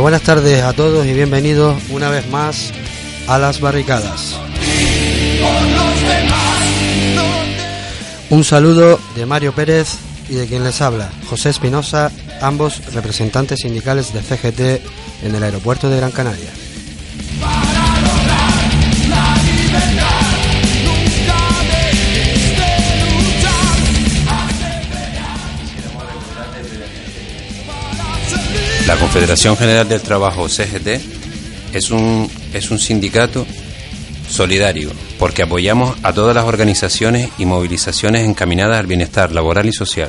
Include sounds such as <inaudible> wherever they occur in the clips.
Buenas tardes a todos y bienvenidos una vez más a las barricadas. Un saludo de Mario Pérez y de quien les habla, José Espinosa, ambos representantes sindicales de CGT en el aeropuerto de Gran Canaria. La Confederación General del Trabajo, CGT, es un, es un sindicato solidario porque apoyamos a todas las organizaciones y movilizaciones encaminadas al bienestar laboral y social.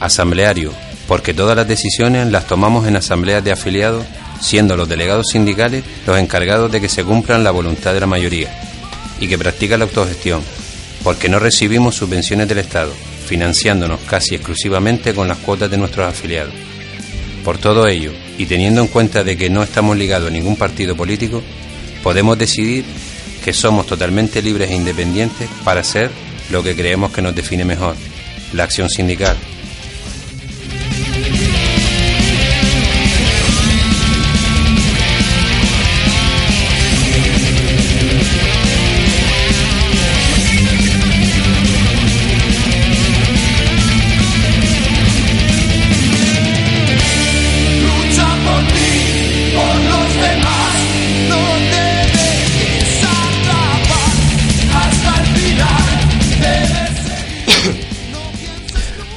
Asambleario, porque todas las decisiones las tomamos en asambleas de afiliados, siendo los delegados sindicales los encargados de que se cumplan la voluntad de la mayoría y que practica la autogestión, porque no recibimos subvenciones del Estado, financiándonos casi exclusivamente con las cuotas de nuestros afiliados. Por todo ello, y teniendo en cuenta de que no estamos ligados a ningún partido político, podemos decidir que somos totalmente libres e independientes para hacer lo que creemos que nos define mejor, la acción sindical,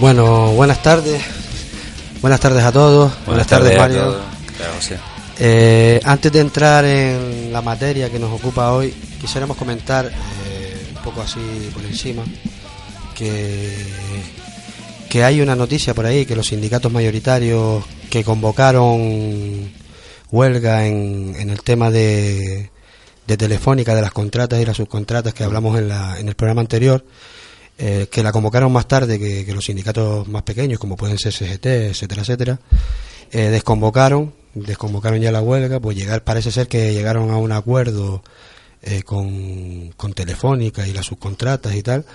Bueno, buenas tardes. Buenas tardes a todos. Buenas, tardes, Mario. Eh, antes de entrar en la materia que nos ocupa hoy, quisiéramos comentar eh, un poco así por encima que, que hay una noticia por ahí que los sindicatos mayoritarios que convocaron huelga en, en el tema de, de Telefónica, de las contratas y las subcontratas que hablamos en, la, en el programa anterior, eh, que la convocaron más tarde que, los sindicatos más pequeños, como pueden ser CGT, etcétera, etcétera, eh, desconvocaron, desconvocaron ya la huelga, pues llegar, parece ser que llegaron a un acuerdo eh, con, con, Telefónica y las subcontratas y tal,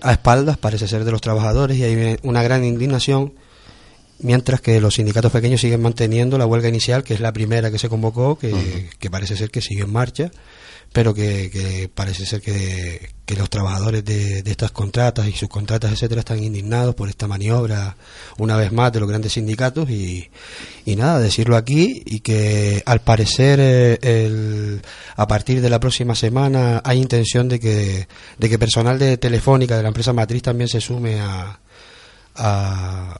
a espaldas, parece ser, de los trabajadores y hay una gran indignación, mientras que los sindicatos pequeños siguen manteniendo la huelga inicial, que es la primera que se convocó, que, que parece ser que siguió en marcha pero que, parece ser que, los trabajadores de, estas contratas y subcontratas, etcétera, están indignados por esta maniobra, una vez más, de los grandes sindicatos y, nada, decirlo aquí y que al parecer eh, a partir de la próxima semana hay intención de que, de que personal de Telefónica, de la empresa matriz, también se sume a, a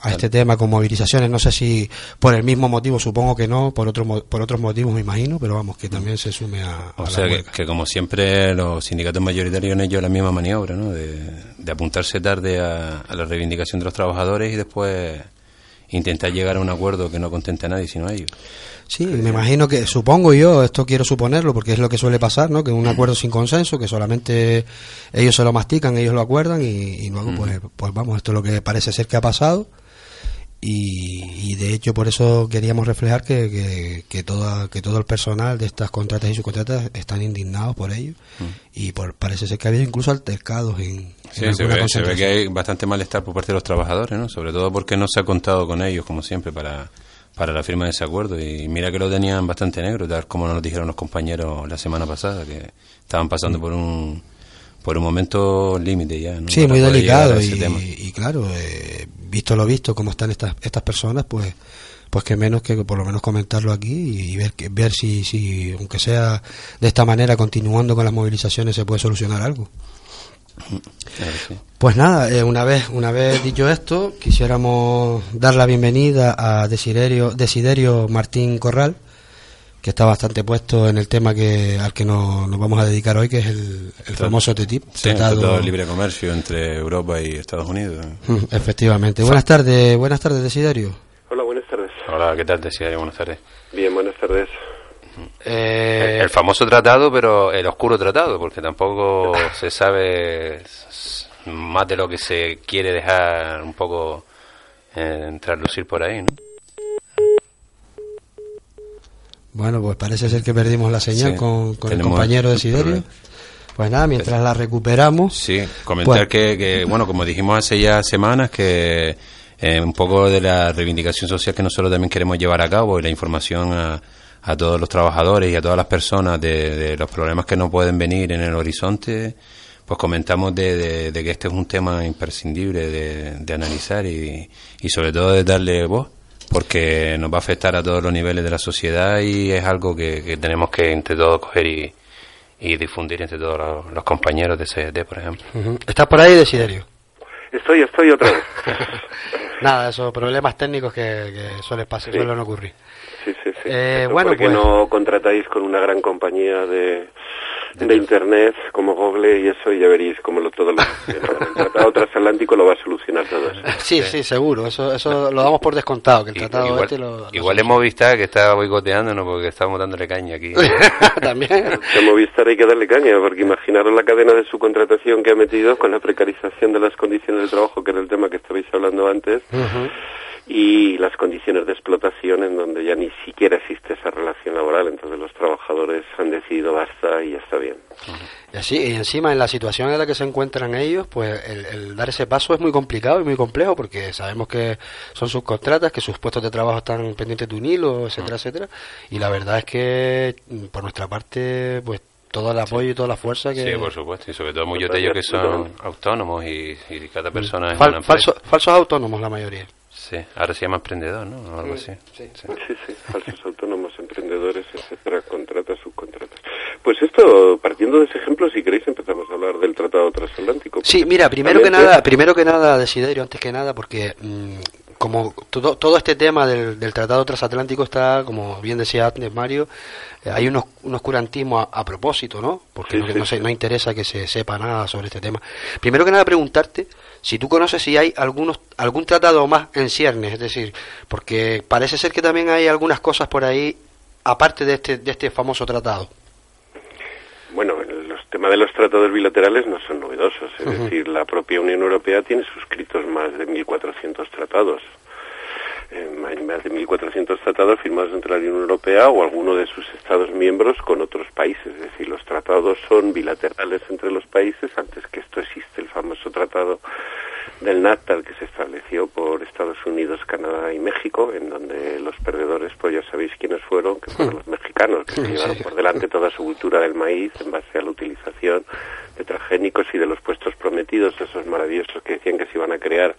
a este tema con movilizaciones. No sé si por el mismo motivo, supongo que no, por, otro, por otros motivos me imagino, pero vamos, que también se sume a... o sea, que, como siempre los sindicatos mayoritarios han hecho la misma maniobra, ¿no? De, apuntarse tarde a, la reivindicación de los trabajadores y después intentar llegar a un acuerdo que no contente a nadie, sino a ellos. Sí, me imagino que, supongo yo, esto quiero suponerlo, porque es lo que suele pasar, ¿no? Que un acuerdo sin consenso, que solamente ellos se lo mastican, ellos lo acuerdan y, luego, pues, pues vamos, esto es lo que parece ser que ha pasado y, de hecho por eso queríamos reflejar que, que, todo, que todo el personal de estas contratas y subcontratas están indignados por ello mm. y por, parece ser que ha habido incluso altercados en, sí, se, ve, se ve, que hay bastante malestar por parte de los trabajadores ¿no? sobre todo porque no se ha contado con ellos como siempre para, para la firma de ese acuerdo y mira que lo tenían bastante negro tal como nos dijeron los compañeros la semana pasada que estaban pasando mm. por un por un momento límite ya. ¿no? Sí, muy delicado y, claro, eh, visto lo visto, cómo están estas, estas personas, pues pues que menos que por lo menos comentarlo aquí y ver ver si, si aunque sea de esta manera continuando con las movilizaciones se puede solucionar algo pues nada eh, una vez una vez dicho esto quisiéramos dar la bienvenida a Desiderio Desiderio Martín Corral que está bastante puesto en el tema que al que nos, vamos a dedicar hoy, que es el, famoso TTIP. Sí, Tratado de Libre Comercio entre Europa y Estados Unidos. Mm, efectivamente. Buenas tardes, buenas tardes, Desiderio. Hola, buenas tardes. Hola, ¿qué tal, Desiderio? Buenas tardes. Bien, buenas tardes. Eh... El, famoso tratado, pero el oscuro tratado, porque tampoco <laughs> se sabe más de lo que se quiere dejar un poco eh, traslucir por ahí, ¿no? Bueno, pues parece ser que perdimos la señal con, el compañero de Siderio. Pues nada, mientras la recuperamos. Sí, comentar pues- que, bueno, como dijimos hace ya semanas, que eh, un poco de la reivindicación social que nosotros también queremos llevar a cabo y la información a, a todos los trabajadores y a todas las personas de, los problemas que no pueden venir en el horizonte, pues comentamos de, que este es un tema imprescindible de, analizar y, y sobre todo de darle voz porque nos va a afectar a todos los niveles de la sociedad y es algo que, tenemos que entre todos coger y, difundir entre todos los, compañeros de CDT, por ejemplo. ¿Estás por ahí, Desiderio? Estoy, estoy otra vez. <laughs> Nada, esos problemas técnicos que, que suelen pasar, suelen ocurrir. Sí, sí, sí. Eh, bueno, ¿Por qué pues no contratáis con una gran compañía de de internet como Google y eso y ya veréis cómo lo, todo lo el <laughs> tratado transatlántico lo va a solucionar todo eso. Sí, sí, seguro, eso eso lo damos por descontado que el tratado igual, este lo, igual es Movistar que está boicoteándonos porque estamos dándole caña aquí. <laughs> También. A Movistar hay que darle caña porque imaginaros la cadena de su contratación que ha metido con la precarización de las condiciones de trabajo que era el tema que estabais hablando antes y las condiciones de explotación en donde ya ni siquiera existe esa relación laboral. Entonces los trabajadores han decidido basta y ya está bien. Y así, y encima en la situación en la que se encuentran ellos, pues el, dar ese paso es muy complicado y muy complejo porque sabemos que son subcontratas, que sus puestos de trabajo están pendientes de un hilo, etcétera, etcétera. Y la verdad es que mm, por nuestra parte, pues todo el apoyo y toda la fuerza que... Sí, por supuesto, y sobre todo muchos de ellos que son autónomos y, cada persona es falsos autónomos la mayoría. Sí, ahora se llama emprendedor, ¿no? O algo así. Sí, sí, falsos autónomos, emprendedores, etcétera, contratas, subcontratas. Pues esto, partiendo de ese ejemplo, si queréis empezamos a hablar del Tratado Transatlántico. Sí, mira, primero que nada, primero que nada, Desiderio, antes que nada, porque mm, como todo, todo este tema del, Tratado Transatlántico está, como bien decía antes Mario, eh, hay unos, un oscurantismo a, propósito, ¿no? Porque no, no interesa que se sepa nada sobre este tema. Primero que nada, preguntarte si tú conoces si hay algunos, algún tratado más en ciernes, es decir, porque parece ser que también hay algunas cosas por ahí aparte de este, de este famoso tratado. Bueno, los temas de los tratados bilaterales no son novedosos, es decir, la propia Unión Europea tiene suscritos más de 1.400 tratados. hay más de 1.400 tratados firmados entre la Unión Europea o alguno de sus Estados miembros con otros países. Es decir, los tratados son bilaterales entre los países. Antes que esto existe el famoso tratado del NAFTA que se estableció por Estados Unidos, Canadá y México, en donde los perdedores, pues ya sabéis quiénes fueron, que fueron los mexicanos, que <laughs> se llevaron por delante toda su cultura del maíz en base a la utilización de transgénicos y de los puestos prometidos, esos maravillosos que decían que se iban a crear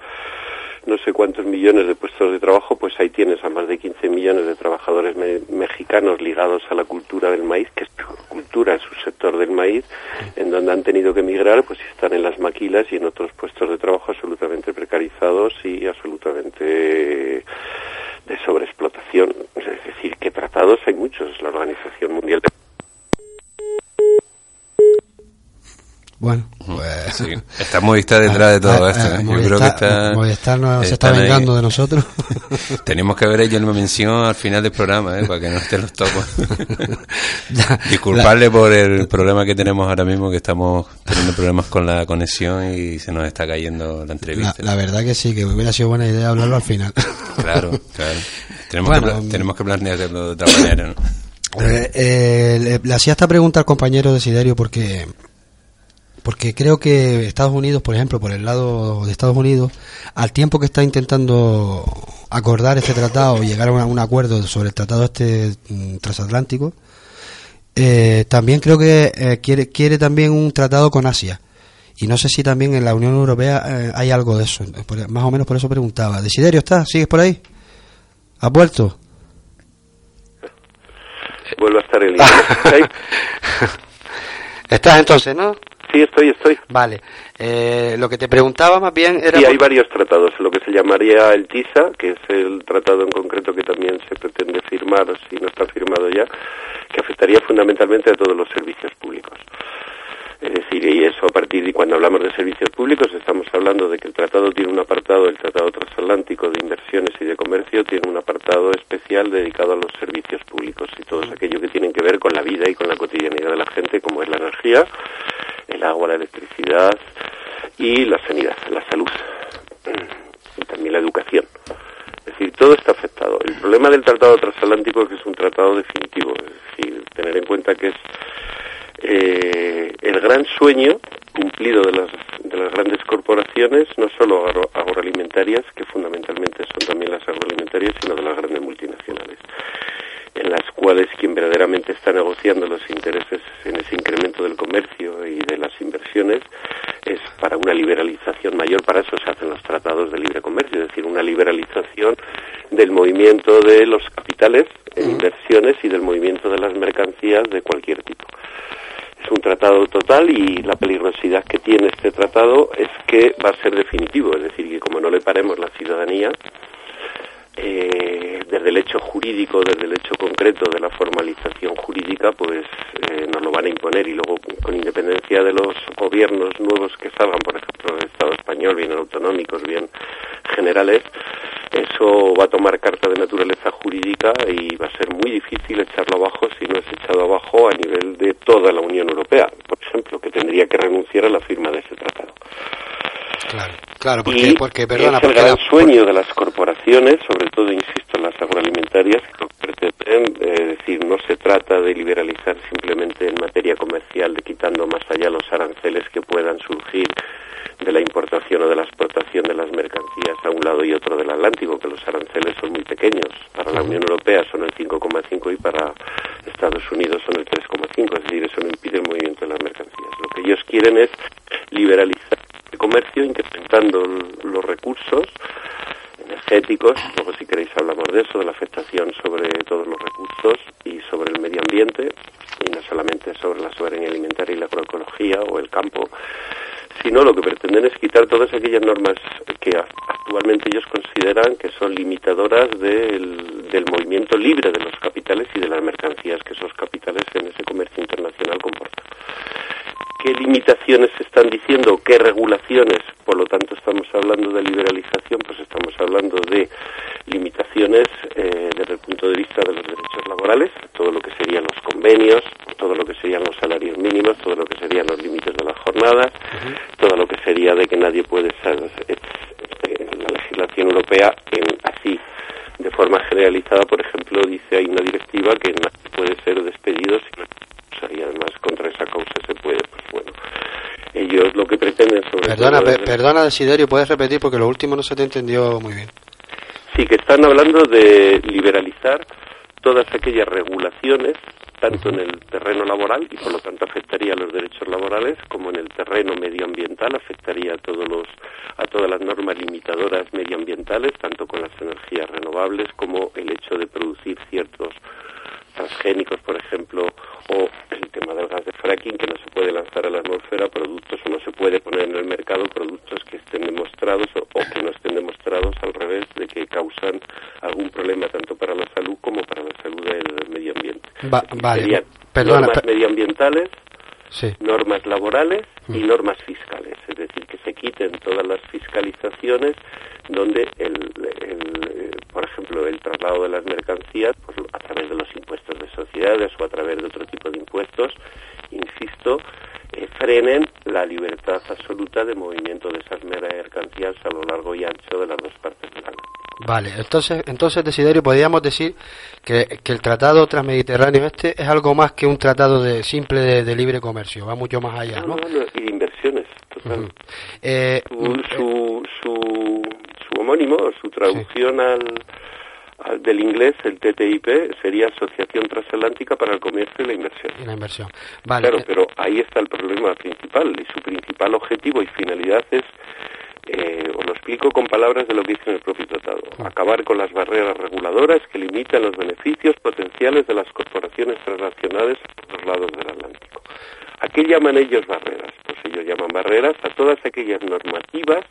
no sé cuántos millones de puestos de trabajo, pues ahí tienes a más de 15 millones de trabajadores mexicanos ligados a la cultura del maíz, que es cultura, es su sector del maíz, en donde han tenido que emigrar, pues están en las maquilas y en otros puestos de trabajo absolutamente precarizados y absolutamente de sobreexplotación. Es decir, que tratados hay muchos. La Organización Mundial de Bueno, pues... Sí, está Movistar <laughs> detrás de todo esto. ¿eh? Yo creo que está... Movistar se está vengando de nosotros. <laughs> Tenemos que ver ellos una mención al final del programa, ¿eh? para que no estén los topos. <laughs> Disculparle por el problema que tenemos ahora mismo, que estamos teniendo problemas con la conexión y se nos está cayendo la entrevista. La, verdad que sí, que hubiera sido buena idea hablarlo al final. claro, claro. Tenemos, que, tenemos que planearlo de otra manera, ¿no? Eh, eh, le, le, hacía esta pregunta al compañero Desiderio porque porque creo que Estados Unidos, por ejemplo, por el lado de Estados Unidos, al tiempo que está intentando acordar este tratado y llegar a un acuerdo sobre el tratado este mm, transatlántico, eh, también creo que eh, quiere, quiere también un tratado con Asia. Y no sé si también en la Unión Europea eh, hay algo de eso. más o menos por eso preguntaba. ¿Desiderio está? ¿Sigues por ahí? ¿Has vuelto? Vuelvo a estar en <laughs> ¿Estás entonces, no? Sí, estoy, estoy. Vale. Eh, lo que te preguntaba más bien era... Sí, hay varios tratados. Lo que se llamaría el TISA, que es el tratado en concreto que también se pretende firmar, si no está firmado ya, que afectaría fundamentalmente a todos los servicios públicos. Es decir, y eso a partir de cuando hablamos de servicios públicos estamos hablando de que el tratado tiene un apartado, el Tratado Transatlántico de Inversiones y de Comercio tiene un apartado especial dedicado a los servicios públicos y todo aquello que tienen que ver con la vida y con la cotidianidad de la gente, como es la energía, el agua, la electricidad y la sanidad, la salud y también la educación. Es decir, todo está afectado. El problema del Tratado Transatlántico es que es un tratado definitivo, es decir, tener en cuenta que es eh, el gran sueño cumplido de las, de las grandes corporaciones, no solo agroalimentarias, que fundamentalmente son también las agroalimentarias, sino de las grandes multinacionales, en las cuales quien verdaderamente está negociando los intereses en ese incremento del comercio y de las inversiones es para una liberalización mayor, para eso se hacen los tratados de libre comercio, es decir, una liberalización del movimiento de los capitales en inversiones y del movimiento de las mercancías de cualquier tipo. Es un tratado total y la peligrosidad que tiene este tratado es que va a ser definitivo, es decir, que como no le paremos la ciudadanía, eh, desde el hecho jurídico, desde el hecho concreto de la formalización jurídica, pues eh, nos lo van a imponer y luego con independencia de los gobiernos nuevos que salgan, por ejemplo, del Estado español, bien autonómicos, bien generales, eso va a tomar carta de naturaleza jurídica y va a ser muy difícil echarlo abajo si no es echado abajo a nivel de toda la Unión Europea, por ejemplo, que tendría que renunciar a la firma de ese tratado. Claro, claro, porque, porque perdona, es el gran sueño de las corporaciones, sobre todo, insisto, las agroalimentarias, eh, decir, no se trata de liberalizar simplemente en materia comercial, de quitando más allá los aranceles que puedan surgir de la importación o de la exportación de las mercancías a un lado y otro del Atlántico, que los aranceles son muy pequeños. Para la Unión Europea son el 5,5 y para Estados Unidos son el 3,5, es decir, eso no impide el movimiento de las mercancías. Lo que ellos quieren es liberalizar comercio incrementando los recursos energéticos, luego si queréis hablamos de eso, de la afectación sobre todos los recursos y sobre el medio ambiente, y no solamente sobre la soberanía alimentaria y la agroecología o el campo, sino lo que pretenden es quitar todas aquellas normas que actualmente ellos consideran que son limitadoras del, del movimiento libre de los capitales y de las mercancías que esos capitales en ese comercio internacional comportan qué limitaciones se están diciendo, qué regulaciones, por lo tanto estamos hablando de liberalización, pues estamos hablando de limitaciones eh, desde el punto de vista de los derechos laborales, todo lo que serían los convenios, todo lo que serían los salarios mínimos, todo lo que serían los límites de las jornadas, todo lo que sería de que nadie puede ser, la legislación europea en, así de forma generalizada, por ejemplo, dice hay una directiva que nadie puede ser despedido si y además contra esa causa se puede, pues bueno, ellos lo que pretenden sobre Perdona, perdona Desiderio, ¿puedes repetir? Porque lo último no se te entendió muy bien. Sí, que están hablando de liberalizar todas aquellas regulaciones, tanto en el terreno laboral, y por lo tanto afectaría a los derechos laborales, como en el terreno medioambiental, afectaría a, todos los, a todas las normas limitadoras medioambientales, tanto con las energías renovables como el hecho de producir ciertos transgénicos, por ejemplo, o el tema del gas de fracking, que no se puede lanzar a la atmósfera productos o no se puede poner en el mercado productos que estén demostrados o, que no estén demostrados al revés de que causan algún problema tanto para la salud como para la salud del medio ambiente. vale, normas medioambientales, normas laborales y mm. normas fiscales, es decir, que se quiten todas las fiscalizaciones donde, el, el, por ejemplo, el traslado de las mercancías pues, a través de los impuestos de sociedades o a través de otro tipo de impuestos, insisto, eh, frenen la libertad absoluta de movimiento de esas mercancías a lo largo y ancho de las dos partes del Atlántico. Vale, entonces, entonces Desiderio, podríamos decir que, que, el tratado transmediterráneo este es algo más que un tratado de simple de, libre comercio, va mucho más allá, ¿no? y de inversiones, total. Eh, su, su, su, homónimo, su traducción al, al, del inglés, el TTIP, sería Asociación Transatlántica para el Comercio y la Inversión. Y la inversión, vale. Claro, pero ahí está el problema principal y su principal objetivo y finalidad es eh, os lo explico con palabras de lo que dice en el propio tratado. Acabar con las barreras reguladoras que limitan los beneficios potenciales de las corporaciones transnacionales a los lados del Atlántico. ¿A qué llaman ellos barreras? Pues ellos llaman barreras a todas aquellas normativas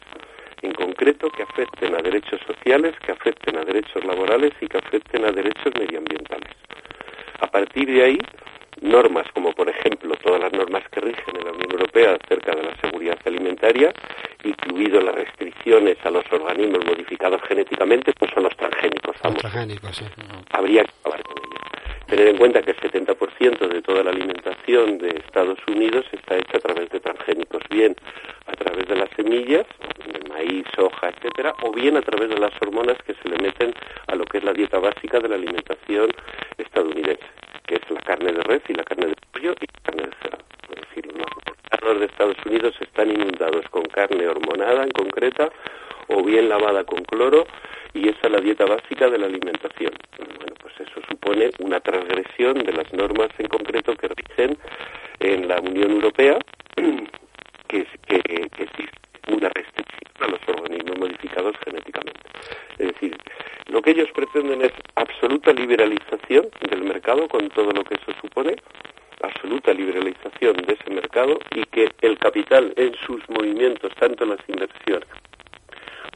en concreto que afecten a derechos sociales, que afecten a derechos laborales y que afecten a derechos medioambientales. A partir de ahí, normas como por ejemplo todas las normas que rigen en la Unión Europea acerca de la seguridad alimentaria, incluido las restricciones a los organismos modificados genéticamente, pues son los transgénicos. Habría que acabar con ellos. Tener en cuenta que el 70% de toda la alimentación de Estados Unidos está hecha a través de transgénicos, bien a través de las semillas, maíz, soja, etcétera, o bien a través de las hormonas que se le meten a lo que es la dieta básica de la alimentación estadounidense que es la carne de res y la carne de pollo y la carne de cerdo. Es decir, los mercados de Estados Unidos están inundados con carne hormonada en concreta o bien lavada con cloro y esa es la dieta básica de la alimentación. Bueno, pues eso supone una transgresión de las normas en concreto que rigen en la Unión Europea, <clears throat> que, que, una restricción a los organismos modificados genéticamente. Es decir, lo que ellos pretenden es absoluta liberalización del mercado con todo lo que eso supone, absoluta liberalización de ese mercado y que el capital en sus movimientos, tanto en las inversiones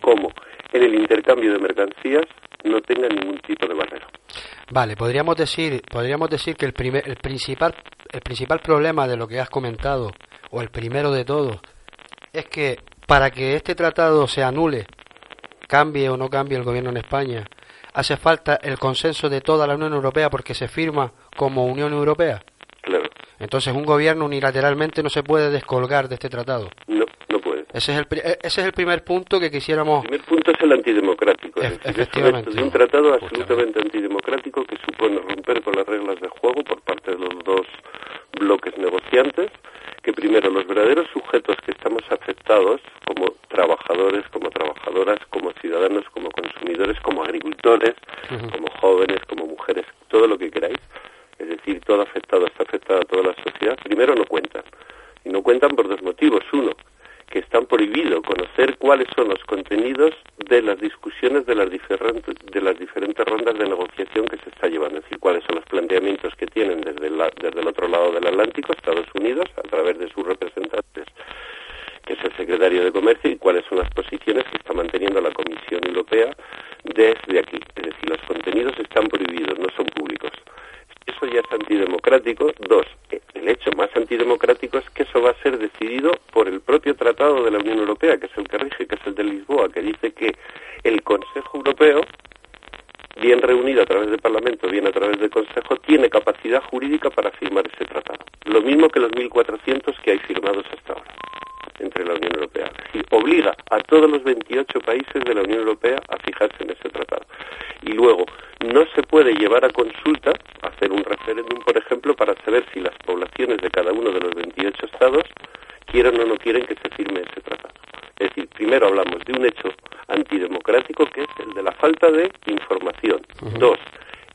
como en el intercambio de mercancías, no tenga ningún tipo de barrera. Vale, podríamos decir, podríamos decir que el, primer, el principal el principal problema de lo que has comentado o el primero de todos es que para que este tratado se anule, cambie o no cambie el gobierno en España, hace falta el consenso de toda la Unión Europea porque se firma como Unión Europea. Claro. Entonces un gobierno unilateralmente no se puede descolgar de este tratado. No, no puede. Ese es el, e, ese es el primer punto que quisiéramos. El primer punto es el antidemocrático. Es efectivamente. Es un tratado absolutamente antidemocrático que supone romper con las reglas de juego por parte de los dos bloques negociantes que primero los verdaderos sujetos que estamos afectados como trabajadores, como trabajadoras, como ciudadanos, como consumidores, como agricultores, como jóvenes, como mujeres, todo lo que queráis, es decir, todo afectado, está afectada toda la sociedad, primero no cuentan. Y no cuentan por dos motivos. Uno, que están prohibido conocer cuáles son los contenidos de las discusiones de las diferentes de las diferentes rondas de negociación que se está llevando, es decir, cuáles son los planteamientos que tienen desde el, desde el otro lado del Atlántico, Estados Unidos, a través de sus representantes, que es el secretario de Comercio, y cuáles son las posiciones que está manteniendo la Comisión Europea desde aquí. Es decir, los contenidos están prohibidos, no son públicos. Eso ya es antidemocrático. Dos, el hecho más antidemocrático es que eso va a ser decidido por el propio Tratado de la Unión Europea, que es el que rige, que es el de Lisboa, que dice que el Consejo Europeo, bien reunido a través del Parlamento, bien a través del Consejo, tiene capacidad jurídica para firmar ese tratado. Lo mismo que los 1.400 que hay firmados hasta ahora entre la Unión Europea. Y obliga a todos los 28 países de la Unión Europea a fijarse en ese tratado. Y luego, no se puede llevar a consulta, hacer un referéndum, por ejemplo, para saber si las poblaciones de cada uno de los 28 estados quieren o no quieren que se firme ese tratado. Es decir, primero hablamos de un hecho antidemocrático que es el de la falta de información. Dos,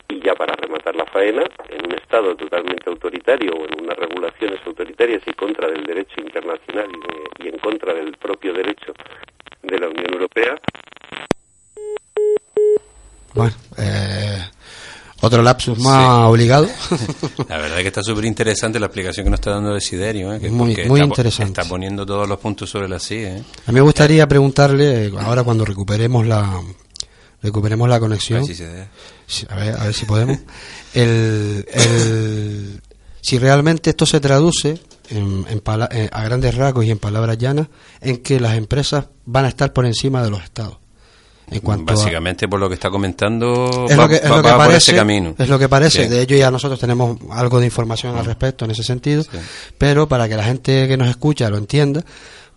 y ya para rematar la faena, en un Estado totalmente autoritario o en unas regulaciones autoritarias y contra del derecho internacional y, en contra del propio derecho de la Unión Europea. Bueno, eh, otro lapsus más obligado. <laughs> La verdad es que está súper interesante la explicación que nos está dando Desiderio. ¿eh? Que muy muy interesante. Está poniendo todos los puntos sobre la silla. ¿eh? A mí me gustaría preguntarle, ahora cuando recuperemos la, recuperemos la conexión. A ver, a ver si podemos. <laughs> el, el, si realmente esto se traduce en, eh, a grandes rasgos y en palabras llanas, en que las empresas van a estar por encima de los estados. En cuanto Básicamente, por lo que está comentando, es va, lo que, va, parece, por ese camino. Es lo que parece. De hecho, ya nosotros tenemos algo de información al respecto en ese sentido. Pero para que la gente que nos escucha lo entienda,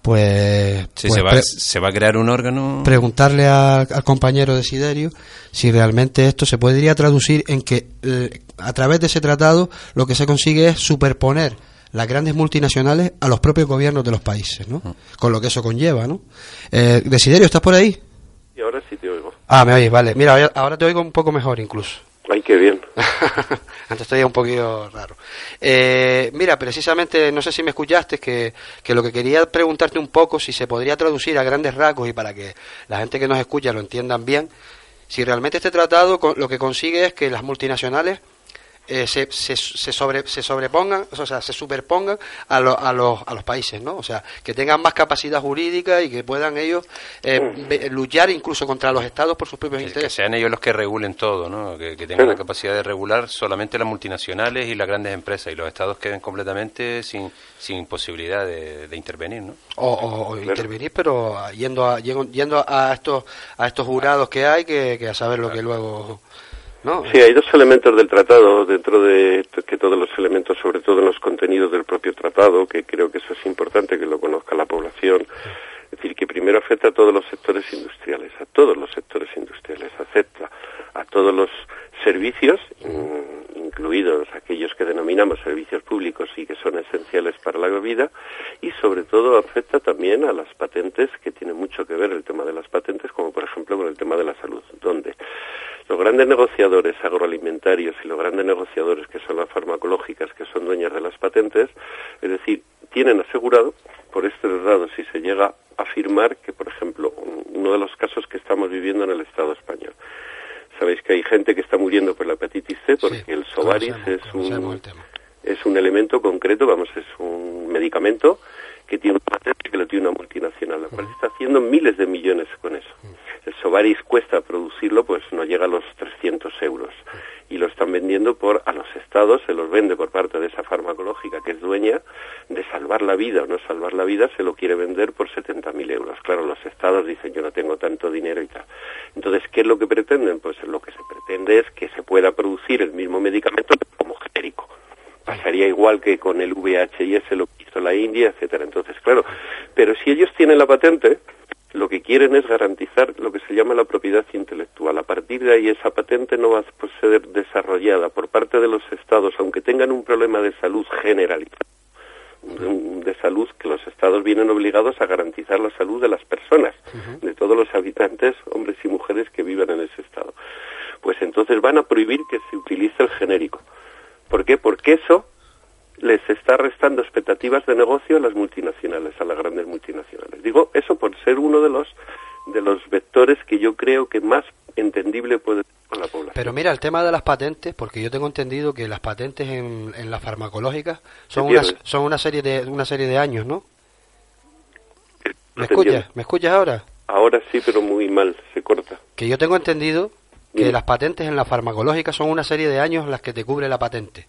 pues, pues se, va, se, va, a crear un órgano. Preguntarle al, compañero de Siderio si realmente esto se podría traducir en que eh, a través de ese tratado lo que se consigue es superponer las grandes multinacionales a los propios gobiernos de los países, ¿no? Con lo que eso conlleva, ¿no? Eh, Desiderio, ¿estás por ahí? Y ahora sí te oigo. Ah, me oyes, vale. Mira, ahora te oigo un poco mejor incluso. Ay, qué bien. <laughs> Antes un poquito raro. Eh, mira, precisamente, no sé si me escuchaste, que, que lo que quería preguntarte un poco, si se podría traducir a grandes rasgos y para que la gente que nos escucha lo entiendan bien, si realmente este tratado lo que consigue es que las multinacionales eh, se, se, sobre, se sobrepongan, o sea, se superpongan a, a, los, a los países, ¿no? O sea, que tengan más capacidad jurídica y que puedan ellos eh, mm. luchar incluso contra los estados por sus propios intereses. Que sean ellos los que regulen todo, ¿no? Que, tengan la capacidad de regular solamente las multinacionales y las grandes empresas y los estados queden completamente sin, sin posibilidad de, intervenir, ¿no? O, intervenir, pero yendo a, yendo a estos, a estos jurados que hay que, que a saber lo que luego Sí, hay dos elementos del tratado, dentro de que todos los elementos, sobre todo en los contenidos del propio tratado, que creo que eso es importante que lo conozca la población. Es decir, que primero afecta a todos los sectores industriales, a todos los sectores industriales, afecta a todos los servicios, mm, incluidos aquellos que denominamos servicios públicos y que son esenciales para la vida, y sobre todo afecta también a las patentes, que tiene mucho que ver el tema de las patentes, como por ejemplo con el tema de la salud, donde los grandes negociadores agroalimentarios y los grandes negociadores que son las farmacológicas, que son dueñas de las patentes, es decir, tienen asegurado por este lado si se llega a afirmar que, por ejemplo, uno de los casos que estamos viviendo en el Estado español, sabéis que hay gente que está muriendo por la hepatitis C porque el Sovaris es un es un elemento concreto, vamos, es un medicamento que tiene un que lo tiene una multinacional, la cual está haciendo miles de millones con eso. El Sovaris cuesta producirlo, pues no llega a los 300 euros. Y lo están vendiendo por, a los estados, se los vende por parte de esa farmacológica que es dueña de salvar la vida o no salvar la vida, se lo quiere vender por 70.000 euros. Claro, los estados dicen yo no tengo tanto dinero y tal. Entonces, ¿qué es lo que pretenden? Pues lo que se pretende es que se pueda producir el mismo medicamento como genérico pasaría igual que con el VHS lo que hizo la India, etcétera. Entonces, claro, pero si ellos tienen la patente, lo que quieren es garantizar lo que se llama la propiedad intelectual. A partir de ahí esa patente no va a ser desarrollada por parte de los estados, aunque tengan un problema de salud generalizado de salud que los estados vienen obligados a garantizar la salud de las personas, de todos los habitantes, hombres y mujeres que viven en ese estado. Pues entonces van a prohibir que se utilice el genérico. ¿Por qué? Porque eso les está restando expectativas de negocio a las multinacionales, a las grandes multinacionales. Digo eso por ser uno de los de los vectores que yo creo que más entendible puede ser con la población. Pero mira, el tema de las patentes, porque yo tengo entendido que las patentes en, en las farmacológicas son una, son una serie de una serie de años, ¿no? ¿Me escuchas? ¿Me escuchas ahora? Ahora sí, pero muy mal, se corta. Que yo tengo entendido que las patentes en la farmacológica son una serie de años las que te cubre la patente.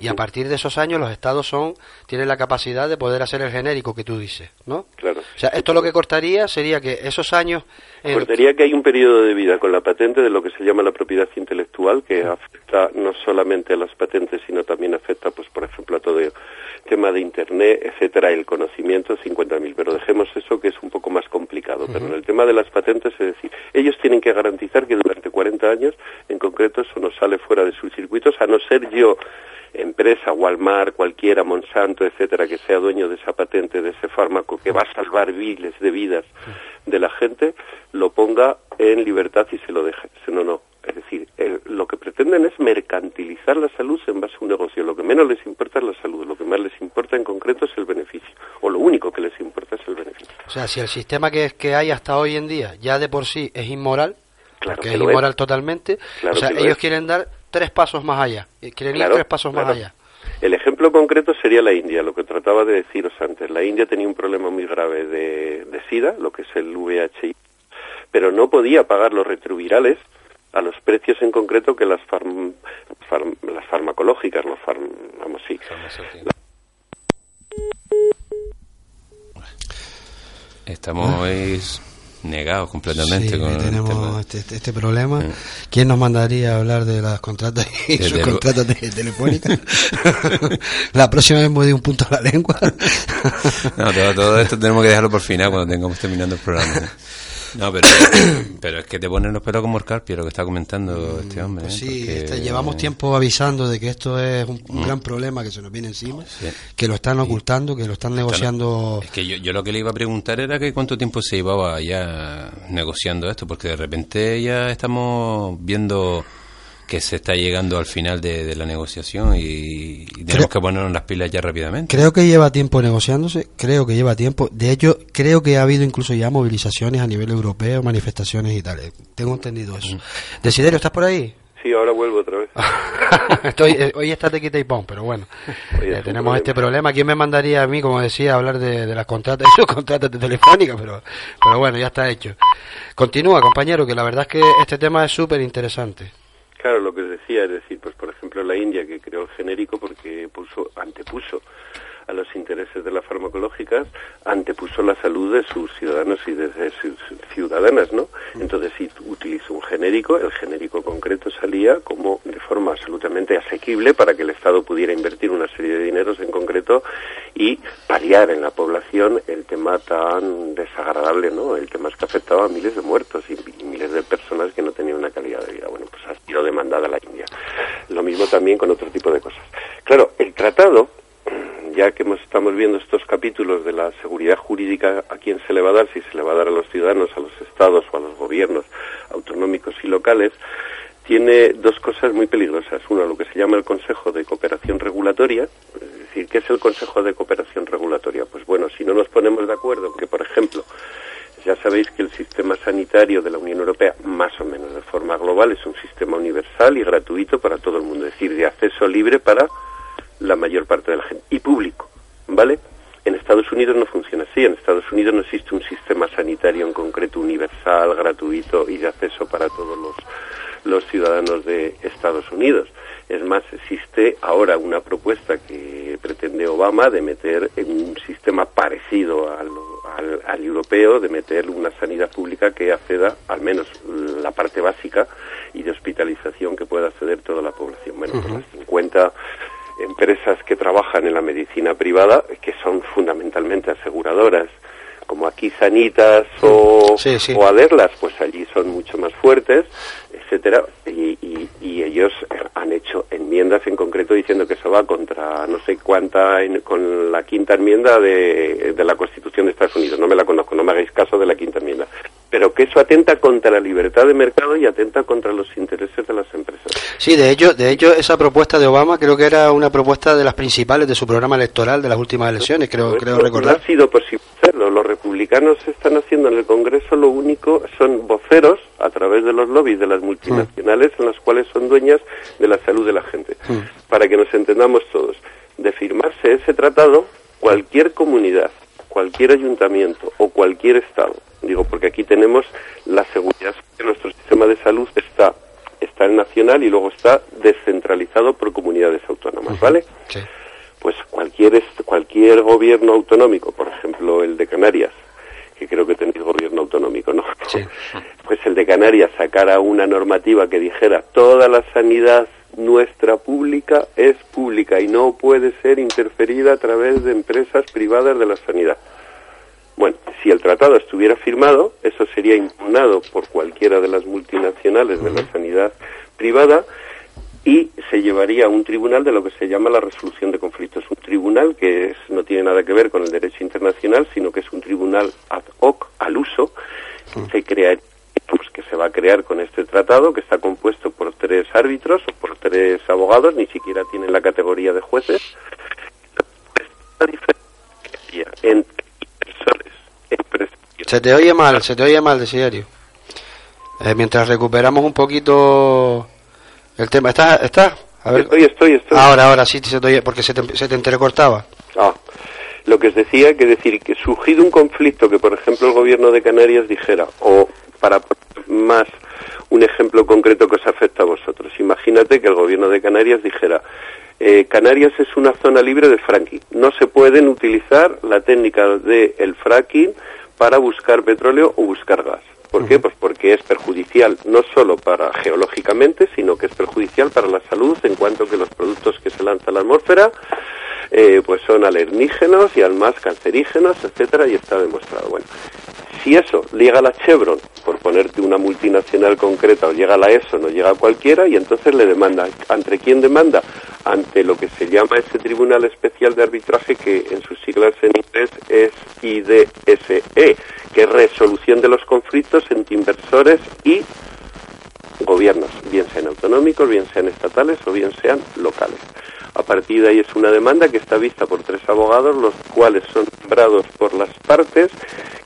Y a partir de esos años los estados son tienen la capacidad de poder hacer el genérico que tú dices, ¿no? Claro. O sea, esto lo que cortaría sería que esos años... Cortaría que hay un periodo de vida con la patente de lo que se llama la propiedad intelectual que afecta no solamente a las patentes, sino también afecta, pues por ejemplo, a todo el tema de Internet, etcétera, el conocimiento, 50.000. Pero dejemos eso que es un poco más Pero en el tema de las patentes, es decir, ellos tienen que garantizar que durante 40 años, en concreto, eso no sale fuera de sus circuitos, a no ser yo empresa, Walmart, cualquiera, Monsanto, etcétera, que sea dueño de esa patente, de ese fármaco que va a salvar miles de vidas de la gente, lo ponga en libertad y se lo deje. No, no. Es decir, lo que pretenden es mercantilizar la salud en base a un negocio. Lo que menos les importa es la salud, lo que más les importa en concreto es el beneficio. O lo único que les importa. O sea, si el sistema que, que hay hasta hoy en día ya de por sí es inmoral, claro que es inmoral totalmente, o sea, ellos quieren dar tres pasos más allá. Quieren ir tres pasos más allá. El ejemplo concreto sería la India, lo que trataba de deciros antes. La India tenía un problema muy grave de, SIDA, lo que es el VHI, pero no podía pagar los retrovirales a los precios en concreto que las, las farmacológicas, los vamos, sí. Estamos negados completamente con tenemos este, este, este, problema. ¿Quién nos mandaría a hablar de las contratas y sus contratas telefónicas? <laughs> la próxima vez me doy un punto a la lengua. no, todo, todo, esto tenemos que dejarlo por final cuando tengamos terminando el programa. No, <laughs> pero, <coughs> pero es que te ponen los pelos como Escarpio, lo que está comentando este hombre. Pues ¿eh? sí, este, llevamos tiempo avisando de que esto es un, mm. gran problema que se nos viene encima, que lo están ocultando, que lo están negociando. Es que yo, yo, lo que le iba a preguntar era que cuánto tiempo se llevaba ya negociando esto, porque de repente ya estamos viendo que se está llegando al final de, la negociación y, tenemos que ponernos las pilas ya rápidamente. Creo que lleva tiempo negociándose, creo que lleva tiempo. De hecho, creo que ha habido incluso ya movilizaciones a nivel europeo, manifestaciones y tal. Tengo entendido eso. Desiderio, ¿estás por ahí? Sí, ahora vuelvo otra vez. <laughs> Estoy, eh, hoy está de quita y pon, pero bueno, eh, tenemos este problema. ¿Quién me mandaría a mí, como decía, a hablar de, las contratas, <laughs> de sus contratas de telefónica? Pero, pero bueno, ya está hecho. Continúa, compañero, que la verdad es que este tema es súper interesante. Claro, lo que os decía, es decir, pues por ejemplo la India que creó el genérico porque puso, antepuso a los intereses de las farmacológicas, antepuso la salud de sus ciudadanos y de sus ciudadanas, ¿no? Entonces, si utilizó un genérico, el genérico concreto salía como de forma absolutamente asequible para que el Estado pudiera invertir una serie de dineros en concreto y paliar en la población el tema tan desagradable, ¿no? El tema es que afectaba a miles de muertos y miles de personas que no tenían una calidad de vida. Bueno, pues ha sido demandada la India. Lo mismo también con otro tipo de cosas. Claro, el tratado, ya que estamos viendo estos capítulos de la seguridad jurídica, a quién se le va a dar, si se le va a dar a los ciudadanos, a los estados o a los gobiernos autonómicos y locales, tiene dos cosas muy peligrosas. Uno, lo que se llama el Consejo de Cooperación Regulatoria. Es decir, ¿qué es el Consejo de Cooperación Regulatoria? Pues bueno, si no nos ponemos de acuerdo, que por ejemplo, ya sabéis que el sistema sanitario de la Unión Europea, más o menos de forma global, es un sistema universal y gratuito para todo el mundo, es decir, de acceso libre para la mayor parte de la gente y público, ¿vale? En Estados Unidos no funciona así. En Estados Unidos no existe un sistema sanitario en concreto universal, gratuito y de acceso para todos los los ciudadanos de Estados Unidos. Es más, existe ahora una propuesta que pretende Obama de meter en un sistema parecido al, al, europeo, de meter una sanidad pública que acceda al menos la parte básica y de hospitalización que pueda acceder toda la población. Bueno, pues las 50 empresas que trabajan en la medicina privada, que son fundamentalmente aseguradoras, como aquí Sanitas o, o Aderlas, pues allí son mucho más fuertes, etcétera, y, ellos han hecho enmiendas en concreto diciendo que eso va contra no sé cuánta con la quinta enmienda de, de la Constitución de Estados Unidos. No me la conozco, no me hagáis caso de la quinta enmienda pero que eso atenta contra la libertad de mercado y atenta contra los intereses de las empresas. Sí, de hecho, de hecho esa propuesta de Obama creo que era una propuesta de las principales de su programa electoral de las últimas elecciones, creo, creo recordar. No ha sido posible hacerlo. Los republicanos están haciendo en el Congreso lo único son voceros a través de los lobbies de las multinacionales en las cuales son dueñas de la salud de la gente. Mm. Para que nos entendamos todos, de firmarse ese tratado, cualquier comunidad, cualquier ayuntamiento o cualquier estado Digo, porque aquí tenemos la seguridad que nuestro sistema de salud está está nacional y luego está descentralizado por comunidades autónomas, ¿vale? Sí. Pues cualquier cualquier gobierno autonómico, por ejemplo el de Canarias, que creo que tenéis gobierno autonómico, ¿no? Sí. <laughs> Pues el de Canarias sacara una normativa que dijera toda la sanidad nuestra pública es pública y no puede ser interferida a través de empresas privadas de la sanidad. Bueno, si el tratado estuviera firmado, eso sería impugnado por cualquiera de las multinacionales de la sanidad privada y se llevaría a un tribunal de lo que se llama la resolución de conflictos. Un tribunal que no tiene nada que ver con el derecho internacional, sino que es un tribunal ad hoc, al uso, que se pues, que se va a crear con este tratado, que está compuesto por tres árbitros o por tres abogados, ni siquiera tienen la categoría de jueces. La diferencia entre se te oye mal, se te oye mal, de Eh, mientras recuperamos un poquito el tema. ¿Estás? ¿Estás? A ver. Estoy, estoy, estoy. Ahora, ahora sí se te oye, porque se te, se te entrecortaba. Ah, lo que os decía, que decir que surgido un conflicto que, por ejemplo, el gobierno de Canarias dijera, o para más un ejemplo concreto que os afecta a vosotros. Imagínate que el gobierno de Canarias dijera, eh, Canarias es una zona libre de fracking. No se pueden utilizar la técnica del el fracking para buscar petróleo o buscar gas. ¿Por qué? Pues porque es perjudicial no solo para geológicamente, sino que es perjudicial para la salud en cuanto que los productos que se lanzan a la atmósfera eh, pues son alernígenos y además cancerígenos, etcétera, y está demostrado. Bueno, si eso llega a la Chevron, por ponerte una multinacional concreta, o llega a la ESO, no llega a cualquiera, y entonces le demanda. ¿Ante quién demanda? Ante lo que se llama ese Tribunal Especial de Arbitraje, que en sus siglas en inglés es IDSE, que es resolución de los conflictos entre inversores y gobiernos, bien sean autonómicos, bien sean estatales o bien sean locales. A partir de ahí es una demanda que está vista por tres abogados, los cuales son nombrados por las partes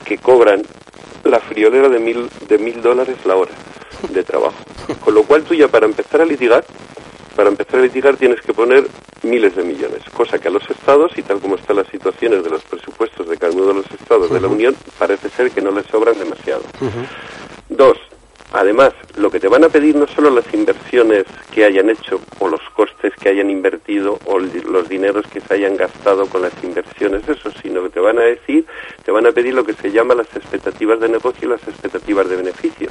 que cobran la friolera de mil, de mil dólares la hora de trabajo. Con lo cual tú ya para empezar a litigar, para empezar a litigar tienes que poner miles de millones, cosa que a los estados, y tal como están las situaciones de los presupuestos de cada uno de los estados de la Unión, parece ser que no les sobran demasiado. Dos, Además, lo que te van a pedir no solo las inversiones que hayan hecho o los costes que hayan invertido o los dineros que se hayan gastado con las inversiones, eso, sino que te van a decir, te van a pedir lo que se llama las expectativas de negocio y las expectativas de beneficio.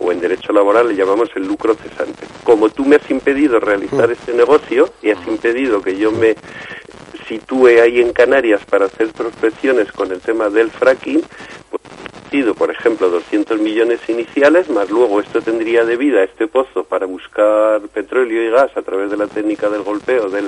O en derecho laboral le llamamos el lucro cesante. Como tú me has impedido realizar mm. este negocio y has impedido que yo me sitúe ahí en Canarias para hacer prospecciones con el tema del fracking, pues invertido, por ejemplo, 200 millones iniciales, más luego esto tendría de vida este pozo para buscar petróleo y gas a través de la técnica del golpeo, del,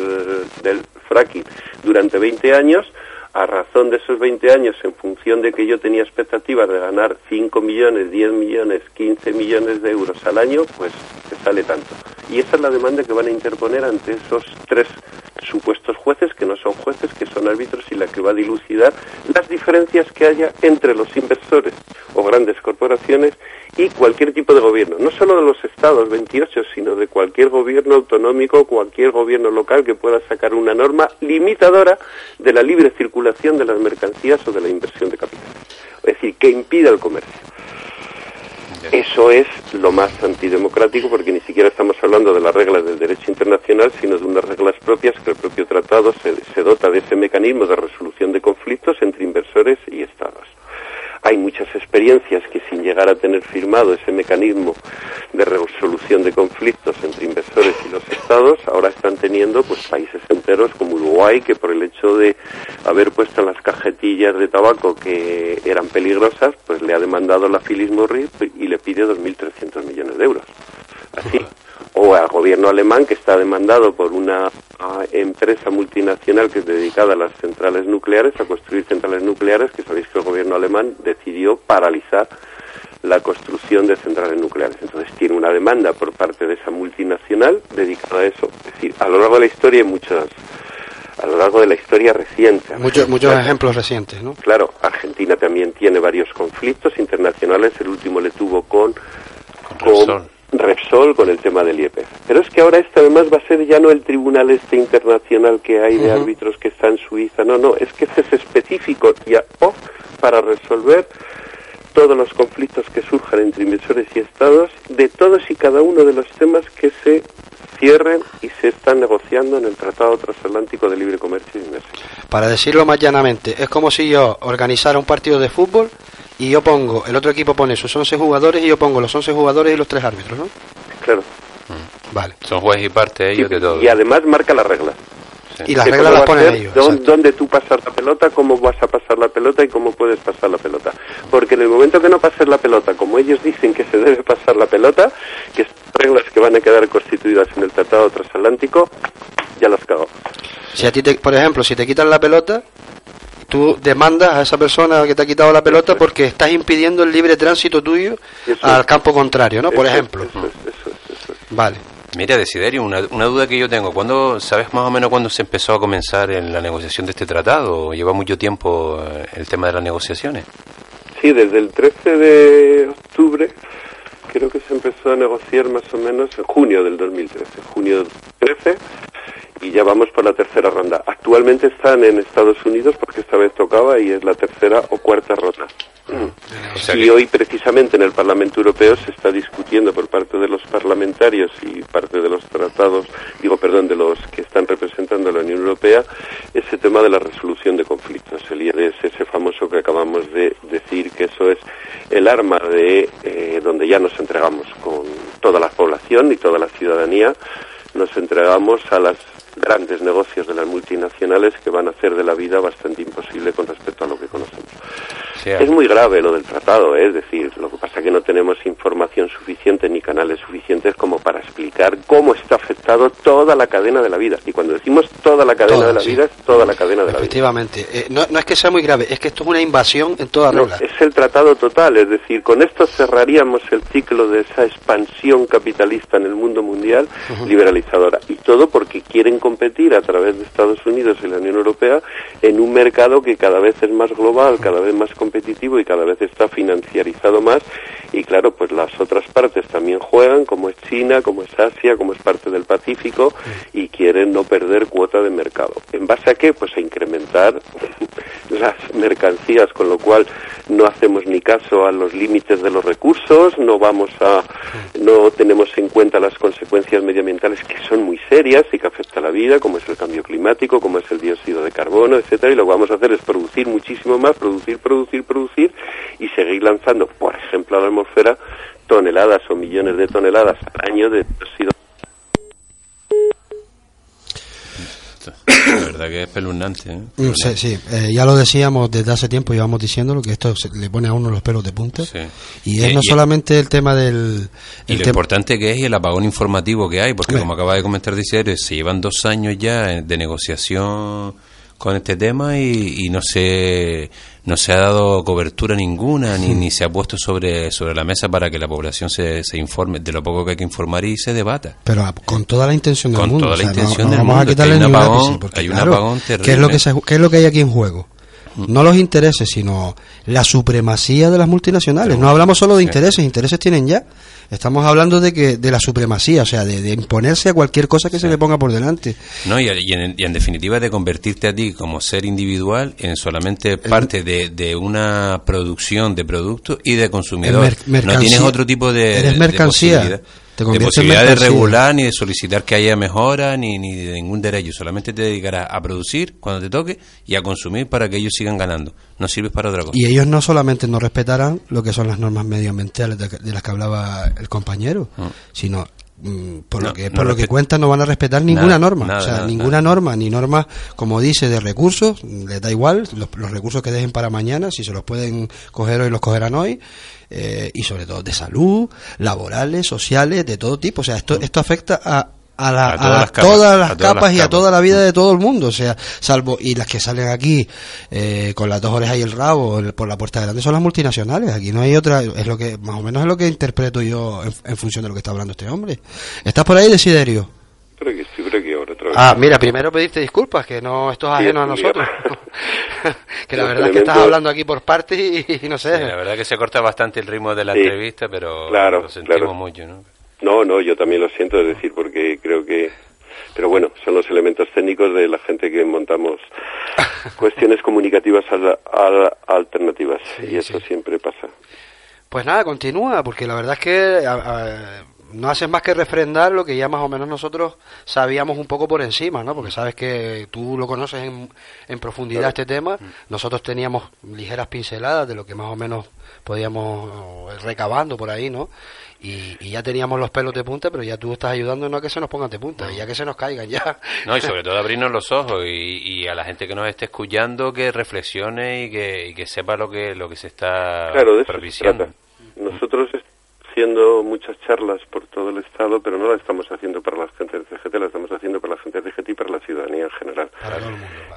del fracking, durante 20 años, a razón de esos 20 años, en función de que yo tenía expectativas de ganar 5 millones, 10 millones, 15 millones de euros al año, pues te sale tanto. Y esa es la demanda que van a interponer ante esos tres supuestos jueces, que no son jueces, que son árbitros, y la que va a dilucidar las diferencias que haya entre los inversores o grandes corporaciones y cualquier tipo de gobierno, no solo de los estados 28, sino de cualquier gobierno autonómico, cualquier gobierno local que pueda sacar una norma limitadora de la libre circulación de las mercancías o de la inversión de capital. Es decir, que impida el comercio. Eso es lo más antidemocrático porque ni siquiera estamos hablando de las reglas del derecho internacional, sino de unas reglas propias que el propio tratado se, se dota de ese mecanismo de resolución de conflictos entre inversores y estados hay muchas experiencias que sin llegar a tener firmado ese mecanismo de resolución de conflictos entre inversores y los estados, ahora están teniendo pues países enteros como Uruguay que por el hecho de haber puesto las cajetillas de tabaco que eran peligrosas, pues le ha demandado la Phyllis Morris y le pide 2.300 millones de euros. Así o al gobierno alemán que está demandado por una empresa multinacional que es dedicada a las centrales nucleares, a construir centrales nucleares, que sabéis que el gobierno alemán decidió paralizar la construcción de centrales nucleares. Entonces tiene una demanda por parte de esa multinacional dedicada a eso. Es decir, a lo largo de la historia hay muchas a lo largo de la historia reciente. Muchos, muchos ejemplos recientes, ¿no? Claro, Argentina también tiene varios conflictos internacionales. El último le tuvo con, con, Repsol con el tema del IEP. Pero es que ahora este además va a ser ya no el tribunal este internacional que hay de árbitros que está en Suiza, no, no, es que este es específico ya para resolver todos los conflictos que surjan entre inversores y estados de todos y cada uno de los temas que se cierren y se están negociando en el Tratado Transatlántico de Libre Comercio y Inversión. Para decirlo más llanamente, es como si yo organizara un partido de fútbol y yo pongo, el otro equipo pone sus 11 jugadores y yo pongo los 11 jugadores y los tres árbitros, ¿no? Claro. Mm. Vale. Son jueces y parte ellos de todo. Y además marca las reglas. Y las reglas las ponen ellos. Dónde, tú pasas la pelota, cómo vas a pasar la pelota y cómo puedes pasar la pelota. Porque en el momento que no pases la pelota, como ellos dicen que se debe pasar la pelota, que es reglas que van a quedar constituidas en el Tratado Transatlántico, ya las cago. Si a ti, por ejemplo, si te quitan la pelota, tú demandas a esa persona que te ha quitado la pelota porque estás impidiendo el libre tránsito tuyo al campo contrario, ¿no? Por ejemplo. Vale. Mira, Desiderio, una, una, duda que yo tengo. ¿Cuándo, ¿Sabes más o menos cuándo se empezó a comenzar en la negociación de este tratado? ¿Lleva mucho tiempo eh, el tema de las negociaciones? Sí, desde el 13 de octubre creo que se empezó a negociar más o menos en junio del 2013. Junio 13 y ya vamos por la tercera ronda. Actualmente están en Estados Unidos porque esta vez tocaba y es la tercera o cuarta ronda. Y hoy precisamente en el Parlamento Europeo se está discutiendo por parte de los parlamentarios y parte de los tratados, digo perdón, de los que están representando a la Unión Europea, ese tema de la resolución de conflictos. El IEDS, ese famoso que acabamos de decir que eso es el arma de eh, donde ya nos entregamos con toda la población y toda la ciudadanía nos entregamos a las grandes negocios de las multinacionales que van a hacer de la vida bastante imposible con respecto a lo que conocemos. Es muy grave lo del tratado, ¿eh? es decir, lo que pasa es que no tenemos información suficiente ni canales suficientes como para explicar cómo está afectado toda la cadena de la vida. Y cuando decimos toda la cadena de la vida, es toda la cadena de la vida. Efectivamente, eh, no, no, es que sea muy grave, es que esto es una invasión en toda regla. Es el tratado total, es decir, con esto cerraríamos el ciclo de esa expansión capitalista en el mundo mundial liberalizadora. Y todo porque quieren competir a través de Estados Unidos y la Unión Europea en un mercado que cada vez es más global, cada vez más competitivo y cada vez está financiarizado más. Y claro, pues las otras partes también juegan, como es China, como es Asia, como es parte del Pacífico, y quieren no perder cuota de mercado. ¿En base a qué? Pues a incrementar <laughs> las mercancías, con lo cual no hacemos ni caso a los límites de los recursos, no vamos a, no tenemos en cuenta las consecuencias medioambientales que son muy serias y que afectan a la vida, como es el cambio climático, como es el dióxido de carbono, etcétera, y lo que vamos a hacer es producir muchísimo más, producir, producir, producir y seguir lanzando, por ejemplo, a la atmósfera toneladas o millones de toneladas al año de dióxido verdad que es peluznante. ¿eh? Mm, sí, sí. Eh, ya lo decíamos desde hace tiempo, llevamos diciéndolo, que esto le pone a uno los pelos de punta. Y es no solamente el tema del... y lo importante que es y el apagón informativo que hay, porque como acaba de comentar Dice, se llevan dos años ya de negociación con este tema y, no se no se ha dado cobertura ninguna ni, ni se ha puesto sobre sobre la mesa para que la población se, se informe de lo poco que hay que informar y se debata pero con toda la intención del mundo con toda la intención del vamos mundo a quitarle hay un apagón, hay un apagón terrible. ¿qué es lo que qué es lo que hay aquí en juego. No los intereses, sino la supremacía de las multinacionales. No hablamos solo de intereses, intereses tienen ya. Estamos hablando de que de la supremacía, o sea, de, imponerse a cualquier cosa que se le ponga por delante. No, y, en, definitiva de convertirte a ti como ser individual en solamente parte de, una producción de productos y de consumidor. no tienes otro tipo de, eres mercancía de posibilidad de regular, ni de solicitar que haya mejora, ni, ni de ningún derecho. Solamente te dedicarás a producir cuando te toque y a consumir para que ellos sigan ganando. No sirves para otra cosa. Y ellos no solamente no respetarán lo que son las normas medioambientales de, las que hablaba el compañero, mm. sino mm, por lo que por lo que cuentan no van a respetar ninguna norma. O sea ninguna norma ni norma como dice de recursos. Les da igual los, los, recursos que dejen para mañana si se los pueden coger hoy los cogerán hoy. Eh, y sobre todo de salud, laborales, sociales, de todo tipo. O sea, esto, esto afecta a, a, la, todas, las capas, y a toda la vida de todo el mundo, o sea, salvo y las que salen aquí eh, con las dos orejas y el rabo por la puerta delante son las multinacionales. Aquí no hay otra, es lo que más o menos es lo que interpreto yo en, función de lo que está hablando este hombre. ¿Estás por ahí, Desiderio? Ah, mira, primero pedirte disculpas, que no esto es ajeno a nosotros. <laughs> que la verdad es que estás hablando aquí por parte y, no sé. la verdad que se corta bastante el ritmo de la entrevista, pero lo sentimos mucho, ¿no? No, no, yo también lo siento, es decir, porque creo que pero bueno, son los elementos técnicos de la gente que montamos <laughs> cuestiones comunicativas alternativas y eso siempre pasa. Pues nada, continúa, porque la verdad es que no haces más que refrendar lo que ya más o menos nosotros sabíamos un poco por encima, ¿no? Porque sabes que tú lo conoces en, en profundidad este tema. Mm. Nosotros teníamos ligeras pinceladas de lo que más o menos podíamos eh, recabando por ahí, ¿no? Y, ya teníamos los pelos de punta, pero ya tú estás ayudándonos a que se nos pongan de punta, y ya que se nos caigan ya. No, y sobre todo abrirnos los ojos y, a la gente que nos esté escuchando que reflexione y que, y que sepa lo que, lo que se está claro, de Nosotros haciendo muchas charlas por todo el Estado, pero no las estamos haciendo para la gente del CGT, las estamos haciendo para la gente del CGT y para la ciudadanía en general.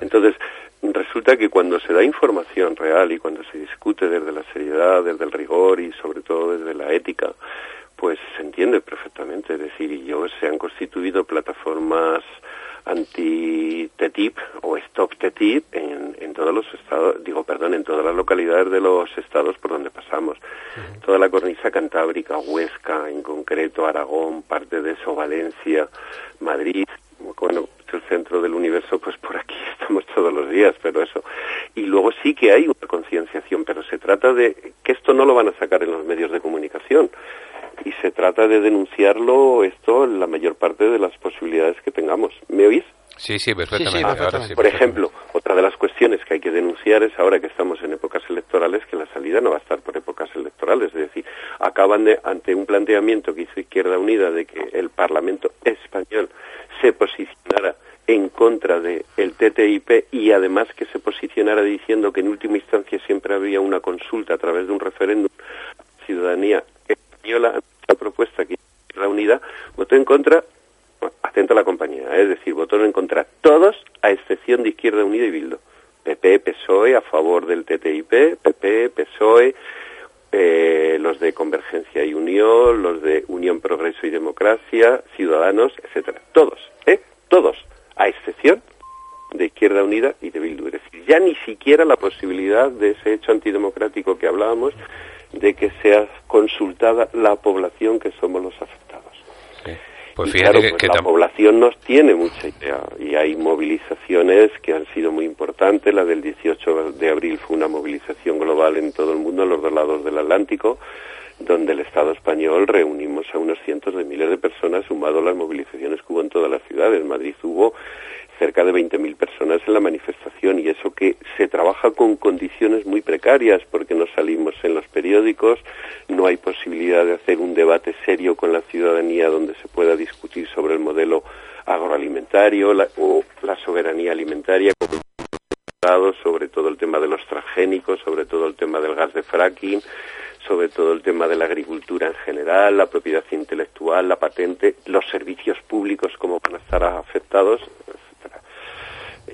Entonces, resulta que cuando se da información real y cuando se discute desde la seriedad, desde el rigor y sobre todo desde la ética, pues se entiende perfectamente. Es decir, y yo se han constituido plataformas anti-TTIP o Stop TTIP en, en todos los estados, digo, perdón, en todas las localidades de los estados por donde pasamos. Toda la cornisa cantábrica, Huesca, en concreto, Aragón, parte de eso, Valencia, Madrid, bueno, el centro del universo, pues por aquí <laughs> estamos todos los días, pero eso. Y luego sí que hay una concienciación, pero se trata de que esto no lo van a sacar en los medios de comunicación y se trata de denunciarlo esto en la mayor parte de las posibilidades que tengamos. ¿Me oís? Sí, sí, perfectamente. Por ejemplo, otra de las cuestiones que hay que denunciar es ahora que estamos en épocas electorales que la salida no va a estar por épocas electorales. Es decir, acaban de, ante un planteamiento que hizo Izquierda Unida de que el Parlamento español se posicionara en contra del el TTIP y además que se posicionara diciendo que en última instancia siempre había una consulta a través de un referéndum ciudadanía española la propuesta que la unidad votó en contra atento a la compañía. Es decir votó en contra todos a excepción de Izquierda Unida y Bildo PP PSOE a favor del TTIP PP PSOE eh, los de Convergencia y Unión los de Unión Progreso y Democracia Ciudadanos etcétera todos eh todos a excepción de Izquierda Unida y de Bildu. Es decir, ya ni siquiera la posibilidad de ese hecho antidemocrático que hablábamos de que sea consultada la población que somos los afectados. Pues fíjate que, pues la población nos tiene mucha idea y hay movilizaciones que han sido muy importantes. La del 18 de abril fue una movilización global en todo el mundo, en los dos lados del Atlántico, donde el Estado español reunimos a unos cientos de miles de personas, sumado a las movilizaciones que hubo en todas las ciudades. En Madrid hubo cerca de 20.000 personas en la manifestación y eso que se trabaja con condiciones muy precarias porque no salimos en los periódicos, no hay posibilidad de hacer un debate serio con la ciudadanía donde se pueda discutir sobre el modelo agroalimentario o la soberanía alimentaria, sobre todo el tema de los transgénicos, sobre todo el tema del gas de fracking, sobre todo el tema de la agricultura en general, la propiedad intelectual, la patente, los servicios públicos, cómo van a estar afectados.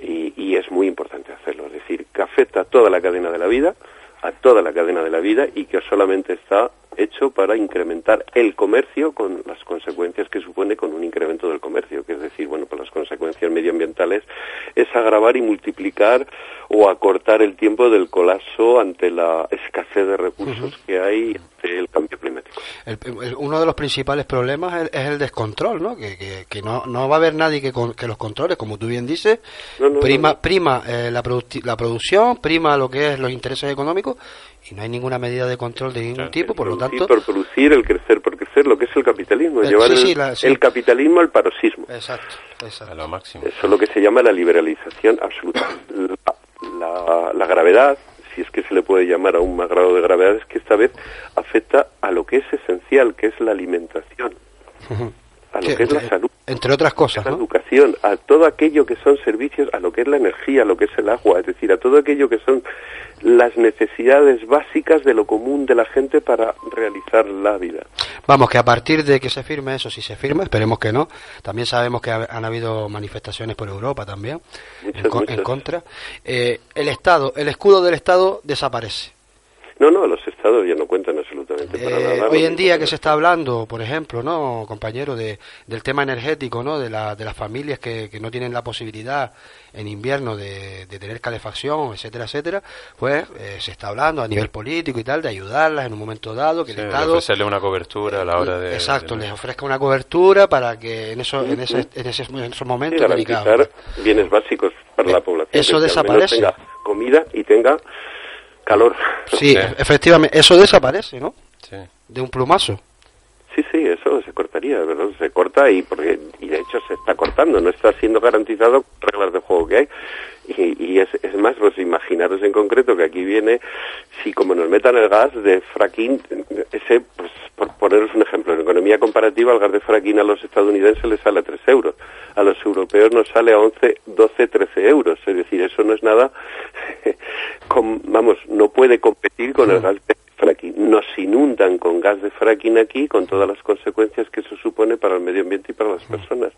Y, y, es muy importante hacerlo, es decir, que afecta a toda la cadena de la vida, a toda la cadena de la vida y que solamente está hecho para incrementar el comercio con las consecuencias que supone con un incremento del comercio, que es decir, bueno, pues las consecuencias medioambientales es agravar y multiplicar o acortar el tiempo del colapso ante la escasez de recursos que hay ante el cambio climático. uno de los principales problemas es, el descontrol, ¿no? Que, que, no, no, va a haber nadie que, que los controles, como tú bien dices, prima, prima eh, la, la producción, prima lo que es los intereses económicos y no hay ninguna medida de control de ningún tipo, por lo tanto... Por producir, el crecer por crecer, lo que es el capitalismo, es eh, llevar el, capitalismo al paroxismo. Exacto, A lo máximo. Eso es lo que se llama la liberalización absoluta. La, gravedad, si es que se le puede llamar a un más grado de gravedad, es que esta vez afecta a lo que es esencial, que es la alimentación. <laughs> a lo que es la salud. Entre otras cosas, La educación, a todo aquello que son servicios, a lo que es la energía, a lo que es el agua, es decir, a todo aquello que son las necesidades básicas de lo común de la gente para realizar la vida. Vamos, que a partir de que se firme eso, si se firma, esperemos que no, también sabemos que han habido manifestaciones por Europa también en, contra, eh, el Estado, el escudo del Estado desaparece. No, no, los estados ya no cuentan absolutamente para eh, nada. Hoy en día que se está hablando, por ejemplo, no, compañero, de, del tema energético, ¿no? De, la, de las familias que, que no tienen la posibilidad en invierno de, tener calefacción, etcétera, etcétera, pues eh, se está hablando a nivel político y tal de ayudarlas en un momento dado, que el Estado... ofrecerle una cobertura a la hora de... Exacto, les ofrezca una cobertura para que en, eso, en, ese, en, ese, en esos momentos... garantizar bienes básicos para la eh, población. Eso desaparece. Tenga comida y tenga calor. Sí, efectivamente, eso desaparece, ¿no? Sí. De un plumazo. Sí, sí, eso se cortaría, ¿verdad? Se corta y porque y de hecho se está cortando, no está siendo garantizado reglas de juego que hay. Y, y es, es, más, pues imaginaros en concreto que aquí viene, si como nos metan el gas de fracking, ese, pues por poneros un ejemplo, en economía comparativa el gas de fracking a los estadounidenses les sale a 3 euros, a los europeos nos sale a 11, 12, 13 euros, es decir, eso no es nada, <laughs> vamos, no puede competir con el gas de nos inundan con gas de fracking aquí, con todas las consecuencias que eso supone para el medio ambiente y para las personas.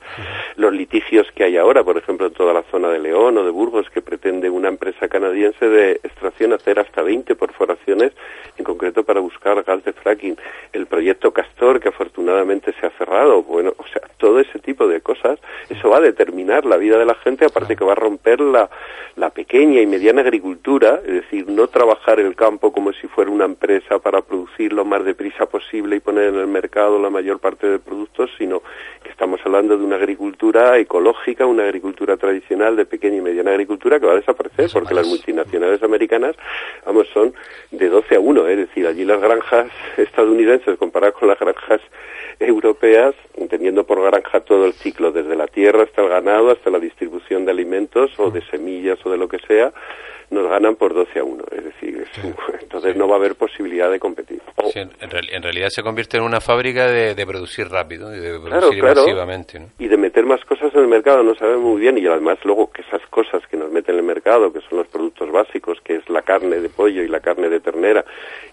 Los litigios que hay ahora, por ejemplo, en toda la zona de León o de Burgos, que pretende una empresa canadiense de extracción hacer hasta 20 perforaciones, en concreto para buscar gas de fracking. El proyecto Castor, que afortunadamente se ha cerrado. Bueno, o sea, todo ese tipo de cosas, eso va a determinar la vida de la gente, aparte que va a romper la, la pequeña y mediana agricultura, es decir, no trabajar el campo como si fuera una empresa para producir lo más deprisa posible y poner en el mercado la mayor parte de productos, sino que estamos hablando de una agricultura ecológica, una agricultura tradicional de pequeña y mediana agricultura que va a desaparecer porque las multinacionales americanas, vamos, son de 12 a 1, es decir, allí las granjas estadounidenses comparadas con las granjas europeas, entendiendo por granja todo el ciclo, desde la tierra hasta el ganado, hasta la distribución de alimentos o de semillas o de lo que sea, nos ganan por 12 a 1. Es decir, entonces no va a haber posibilidad de competir. en, realidad se convierte en una fábrica de, producir rápido y de producir masivamente. Y de meter más cosas en el mercado, no sabemos muy bien. Y además, luego que esas cosas que nos meten en el mercado, que son los productos básicos, que es la carne de pollo y la carne de ternera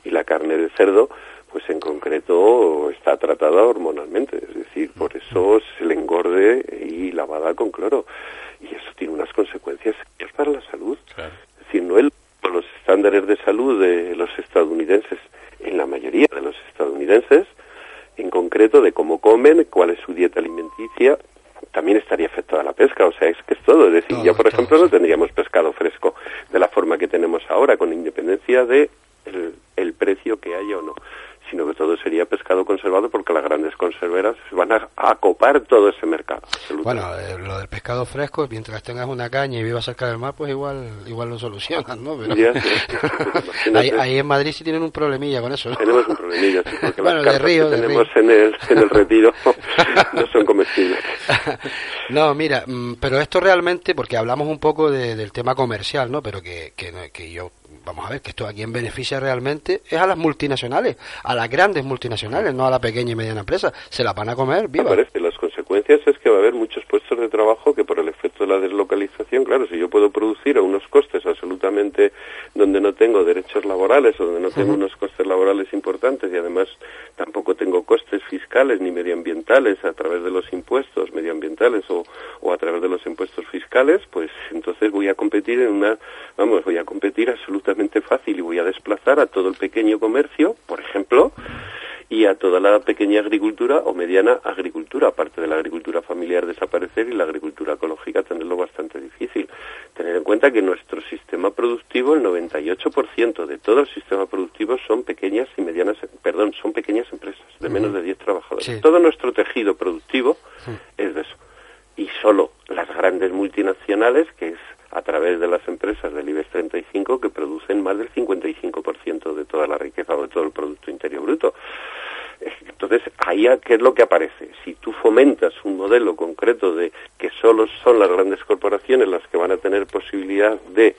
y la carne de cerdo, pues en concreto está tratada hormonalmente, es decir, por eso se le engorde y lavada con cloro. Y eso tiene unas consecuencias para la salud. Es decir, no el, estándares de salud de los estadounidenses, en la mayoría de los estadounidenses, en concreto de cómo comen, cuál es su dieta alimenticia, también estaría afectada la pesca, o sea, es que es todo. Es decir, ya por ejemplo no tendríamos pescado fresco de la forma que tenemos ahora, con independencia de el precio que haya o no sino que todo sería pescado conservado porque las grandes conserveras van a, acopar todo ese mercado. Bueno, eh, lo del pescado fresco, mientras tengas una caña y vivas cerca del mar, pues igual igual lo solucionan, ¿no? <laughs> ahí, en Madrid sí tienen un problemilla con eso. Tenemos un problemilla, sí, porque <laughs> bueno, las de río, que tenemos En, el, en el retiro <laughs> no son comestibles. <laughs> no, mira, mm, pero esto realmente, porque hablamos un poco del tema comercial, ¿no? Pero que, que, que yo vamos a ver que esto a quien beneficia realmente es a las multinacionales, a las grandes multinacionales, no a la pequeña y mediana empresa. Se la van a comer, viva. Aparece las consecuencias es que va a haber muchos puestos de trabajo que por el efecto de la deslocalización, claro, si yo puedo producir a unos costes absolutamente donde no tengo derechos laborales o donde no tengo unos costes laborales importantes y además tampoco tengo costes fiscales ni medioambientales a través de los impuestos medioambientales o, o a través de los impuestos fiscales, pues entonces voy a competir en una, vamos, voy a competir absolutamente fácil y voy a desplazar a todo el pequeño comercio, por ejemplo, y a toda la pequeña agricultura o mediana agricultura, aparte de la agricultura familiar desaparecer y la agricultura ecológica tenerlo bastante difícil. Tener en cuenta que nuestro sistema productivo, el 98% de todo el sistema productivo son pequeñas y medianas, perdón, son pequeñas empresas de menos de 10 trabajadores. Todo nuestro tejido productivo es de eso. Y solo las grandes multinacionales, que es a través de las empresas del IBEX 35 que producen más del 55% de toda la riqueza o de todo el Producto Interior Bruto. Entonces, ahí, ¿qué es lo que aparece? Si tú fomentas un modelo concreto de que solo son las grandes corporaciones las que van a tener posibilidad de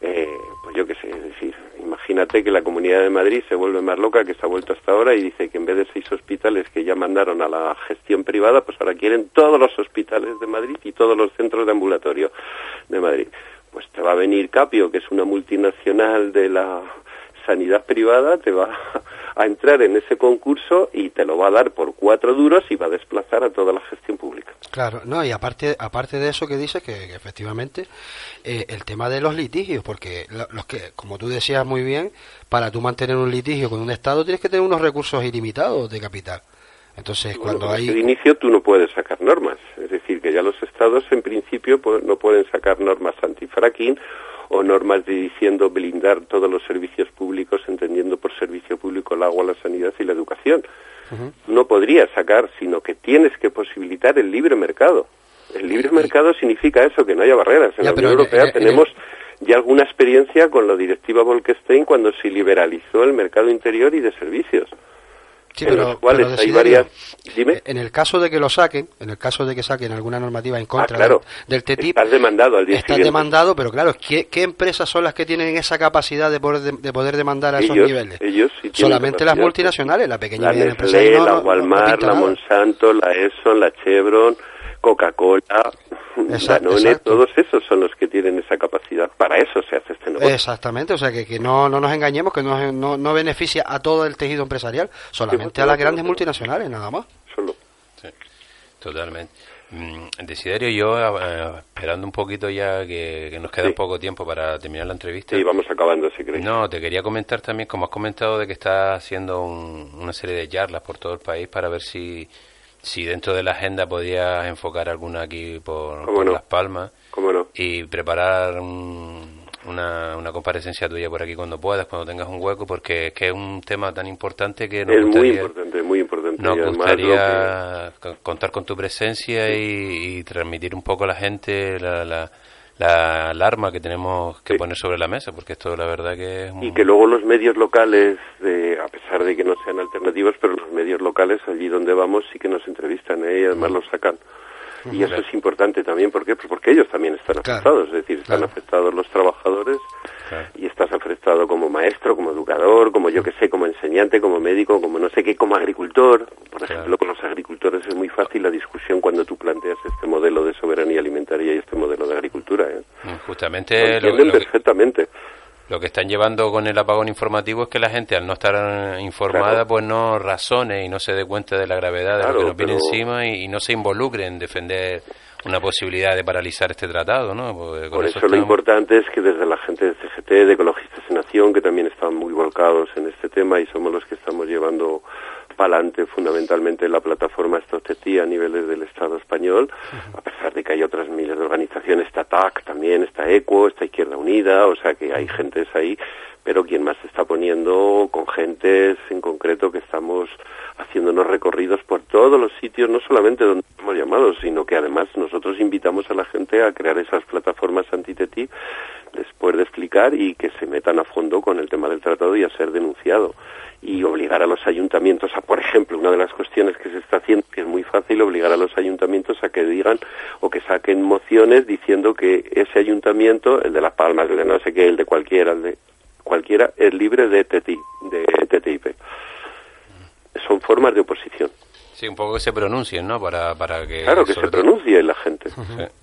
eh, pues yo qué sé, decir, imagínate que la Comunidad de Madrid se vuelve más loca que se ha vuelto hasta ahora y dice que en vez de seis hospitales que ya mandaron a la gestión privada, pues ahora quieren todos los hospitales de Madrid y todos los centros de ambulatorio de Madrid. Pues te va a venir Capio, que es una multinacional de la sanidad privada, te va a entrar en ese concurso y te lo va a dar por cuatro duros y va a desplazar a toda la gestión pública. Claro, no, y aparte, aparte de eso que dices, que, efectivamente, eh, el tema de los litigios, porque los que, como tú decías muy bien, para tú mantener un litigio con un Estado tienes que tener unos recursos ilimitados de capital. Entonces, cuando hay... De inicio tú no puedes sacar normas, es decir, que ya los estados en principio no pueden sacar normas anti-fracking o normas de diciendo blindar todos los servicios públicos, entendiendo por servicio público el agua, la sanidad y la educación. No podría sacar, sino que tienes que posibilitar el libre mercado. El libre mercado significa eso, que no haya barreras. En la Unión Europea tenemos ya alguna experiencia con la directiva Bolkestein cuando se liberalizó el mercado interior y de servicios. Sí, en los cuales hay varias. Dime. En el caso de que lo saquen, en el caso de que saquen alguna normativa en contra ah, del, TTIP. Estás demandado al día Estás demandado, pero claro, ¿qué, ¿qué, empresas son las que tienen esa capacidad de poder, de, poder demandar a esos niveles? Ellos Solamente las multinacionales, la pequeña y empresa. La Walmart, la Monsanto, la Exxon, la Chevron, Coca-Cola, Danone, todos esos son los que tienen esa capacidad. Para eso se hace este negocio. Exactamente, o sea que, que no, no nos engañemos, que no, no, no beneficia a todo el tejido empresarial, solamente a las grandes multinacionales, nada más. Solo. Sí, totalmente. Mm, Desiderio, yo eh, esperando un poquito ya que, nos queda un poco tiempo para terminar la entrevista. Sí, vamos acabando, si queréis. No, te quería comentar también, como has comentado, de que estás haciendo una serie de charlas por todo el país para ver si si dentro de la agenda podías enfocar alguna aquí por, Las Palmas y preparar una, una comparecencia tuya por aquí cuando puedas, cuando tengas un hueco, porque es que es un tema tan importante que nos es muy importante, muy importante. Nos gustaría contar con tu presencia y, transmitir un poco a la gente la la alarma que tenemos que poner sobre la mesa, porque esto la verdad que es... Y que luego los medios locales, a pesar de que no sean alternativos, pero los medios locales, allí donde vamos, sí que nos entrevistan ¿eh? y además los sacan. Y eso es importante también, ¿por qué? Pues porque ellos también están afectados, es decir, están afectados los trabajadores y estás afectado como maestro, como educador, como yo que sé, como enseñante, como médico, como no sé qué, como agricultor. Por ejemplo, con los agricultores es muy fácil la discusión cuando tú planteas este modelo de soberanía alimentaria y este modelo de agricultura. ¿eh? Justamente lo, lo, perfectamente. Lo que están llevando con el apagón informativo es que la gente, al no estar informada, pues no razone y no se dé cuenta de la gravedad de lo que nos viene encima y, no se involucre en defender una posibilidad de paralizar este tratado, ¿no? Por eso, lo importante es que desde la gente de CGT, de Ecologistas en Acción, que también están muy volcados en este tema y somos los que estamos llevando para adelante fundamentalmente la plataforma Estocetí a niveles del Estado español, a pesar de que hay otras miles de organizaciones, está TAC también, está ECO, está Izquierda Unida, o sea que hay gentes ahí, pero quien más se está poniendo con gentes en concreto que estamos haciéndonos recorridos por todos los sitios, no solamente donde hemos llamado, sino que además nosotros invitamos a la gente a crear esas plataformas anti-TTIP después de explicar y que se metan a fondo con el tema del tratado y a ser denunciado. Y obligar a los ayuntamientos a, por ejemplo, una de las cuestiones que se está haciendo, que es muy fácil, obligar a los ayuntamientos a que digan o que saquen mociones diciendo que ese ayuntamiento, el de Las Palmas, el de no sé qué, el de cualquiera, el de cualquiera, es libre de, TTIP, de TTIP. Son formas de oposición. Sí, un poco que se pronuncien, ¿no? Para, para que... Claro, que se pronuncie la gente. <laughs>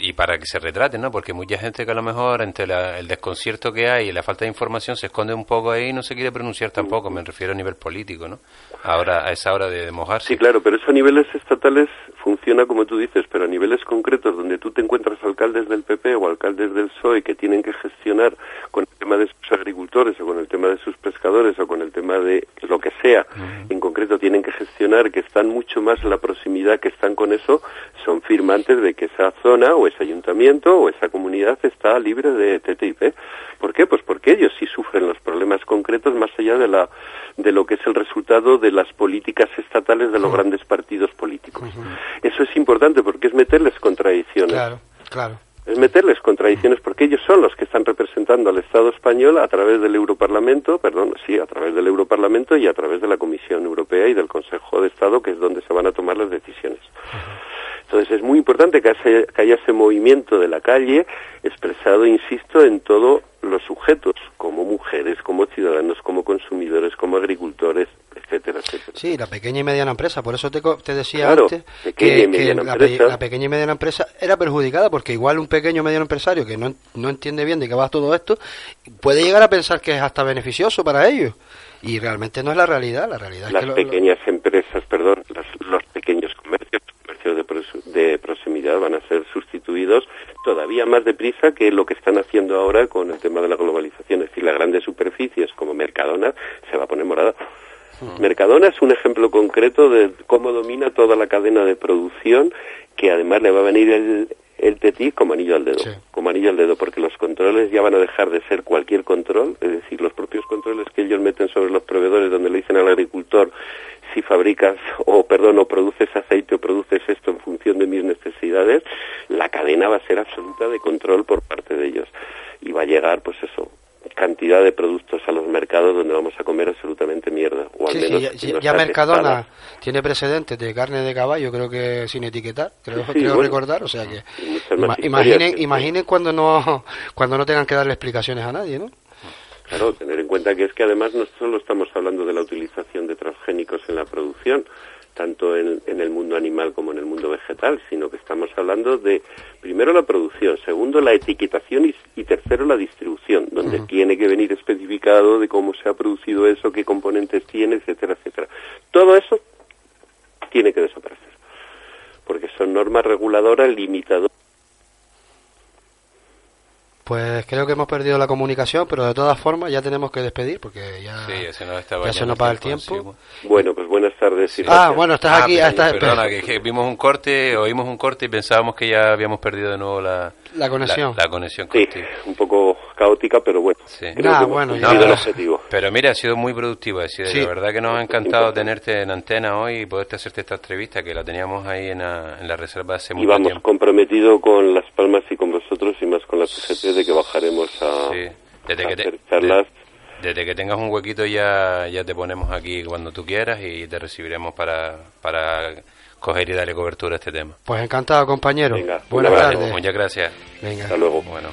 Y para que se retraten, ¿no? Porque mucha gente que a lo mejor entre el desconcierto que hay y la falta de información se esconde un poco ahí y no se quiere pronunciar tampoco, me refiero a nivel político, ¿no? Ahora, a esa hora de, mojarse. Sí, claro, pero eso a niveles estatales funciona como tú dices, pero a niveles concretos donde tú te encuentras alcaldes del PP o alcaldes del PSOE que tienen que gestionar con el tema de sus agricultores o con el tema de sus pescadores o con el tema de lo que sea, en concreto tienen que gestionar que están mucho más en la proximidad que están con eso, son firmantes de que esa zona o ese ayuntamiento o esa comunidad está libre de TTIP. ¿Por qué? Pues porque ellos sí sufren los problemas concretos más allá de la de lo que es el resultado de las políticas estatales de los grandes partidos políticos. Eso es importante porque es meterles contradicciones. Claro, claro. Es meterles contradicciones porque ellos son los que están representando al Estado español a través del Europarlamento, perdón, sí, a través del Europarlamento y a través de la Comisión Europea y del Consejo de Estado, que es donde se van a tomar las decisiones. Entonces es muy importante que, haya ese movimiento de la calle expresado, insisto, en todos los sujetos, como mujeres, como ciudadanos, como consumidores, como agricultores, etcétera, etcétera. Sí, la pequeña y mediana empresa. Por eso te, te decía antes que, la, pequeña y mediana empresa era perjudicada porque igual un pequeño y mediano empresario que no, no entiende bien de qué va todo esto puede llegar a pensar que es hasta beneficioso para ellos. Y realmente no es la realidad. La realidad las es que pequeñas empresas, perdón, los pequeños comercios de, proximidad van a ser sustituidos todavía más deprisa que lo que están haciendo ahora con el tema de la globalización. Es decir, las grandes superficies como Mercadona se va a poner morada. Mercadona es un ejemplo concreto de cómo domina toda la cadena de producción, que además le va a venir el, el TTIP como anillo al dedo, como anillo al dedo, porque los controles ya van a dejar de ser cualquier control, es decir, los propios controles que ellos meten sobre los proveedores, donde le dicen al agricultor si fabricas o perdón o produces aceite o produces esto en función de mis necesidades, la cadena va a ser absoluta de control por parte de ellos. Y va a llegar pues eso cantidad de productos a los mercados donde vamos a comer absolutamente mierda o al menos ya, Mercadona tiene precedentes de carne de caballo creo que sin etiquetar creo, creo recordar o sea que imaginen imaginen cuando no cuando no tengan que darle explicaciones a nadie no Claro, tener en cuenta que es que además no solo estamos hablando de la utilización de transgénicos en la producción, tanto en, el mundo animal como en el mundo vegetal, sino que estamos hablando de, primero, la producción, segundo, la etiquetación y, tercero, la distribución, donde tiene que venir especificado de cómo se ha producido eso, qué componentes tiene, etcétera, etcétera. Todo eso tiene que desaparecer, porque son normas reguladoras limitadoras pues creo que hemos perdido la comunicación, pero de todas formas ya tenemos que despedir porque ya, se nos va el tiempo. Bueno, pues buenas tardes. ah, bueno, estás ah, aquí. perdona, que, vimos un corte, oímos un corte y pensábamos que ya habíamos perdido de nuevo la, la conexión. La, conexión sí, un poco caótica, pero bueno. Sí. bueno, el objetivo. Pero mira, ha sido muy productivo. Ha sido, La verdad que nos ha encantado tenerte en antena hoy y poderte hacerte esta entrevista que la teníamos ahí en la, en la reserva hace mucho tiempo. Y vamos comprometido con Las Palmas y con vosotros y más con la CGT de que bajaremos a, desde que te, desde que tengas un huequito ya, ya te ponemos aquí cuando tú quieras y te recibiremos para, para coger y darle cobertura a este tema. Pues encantado, compañero. Buenas tardes. Muchas gracias. Venga. Hasta luego. Bueno.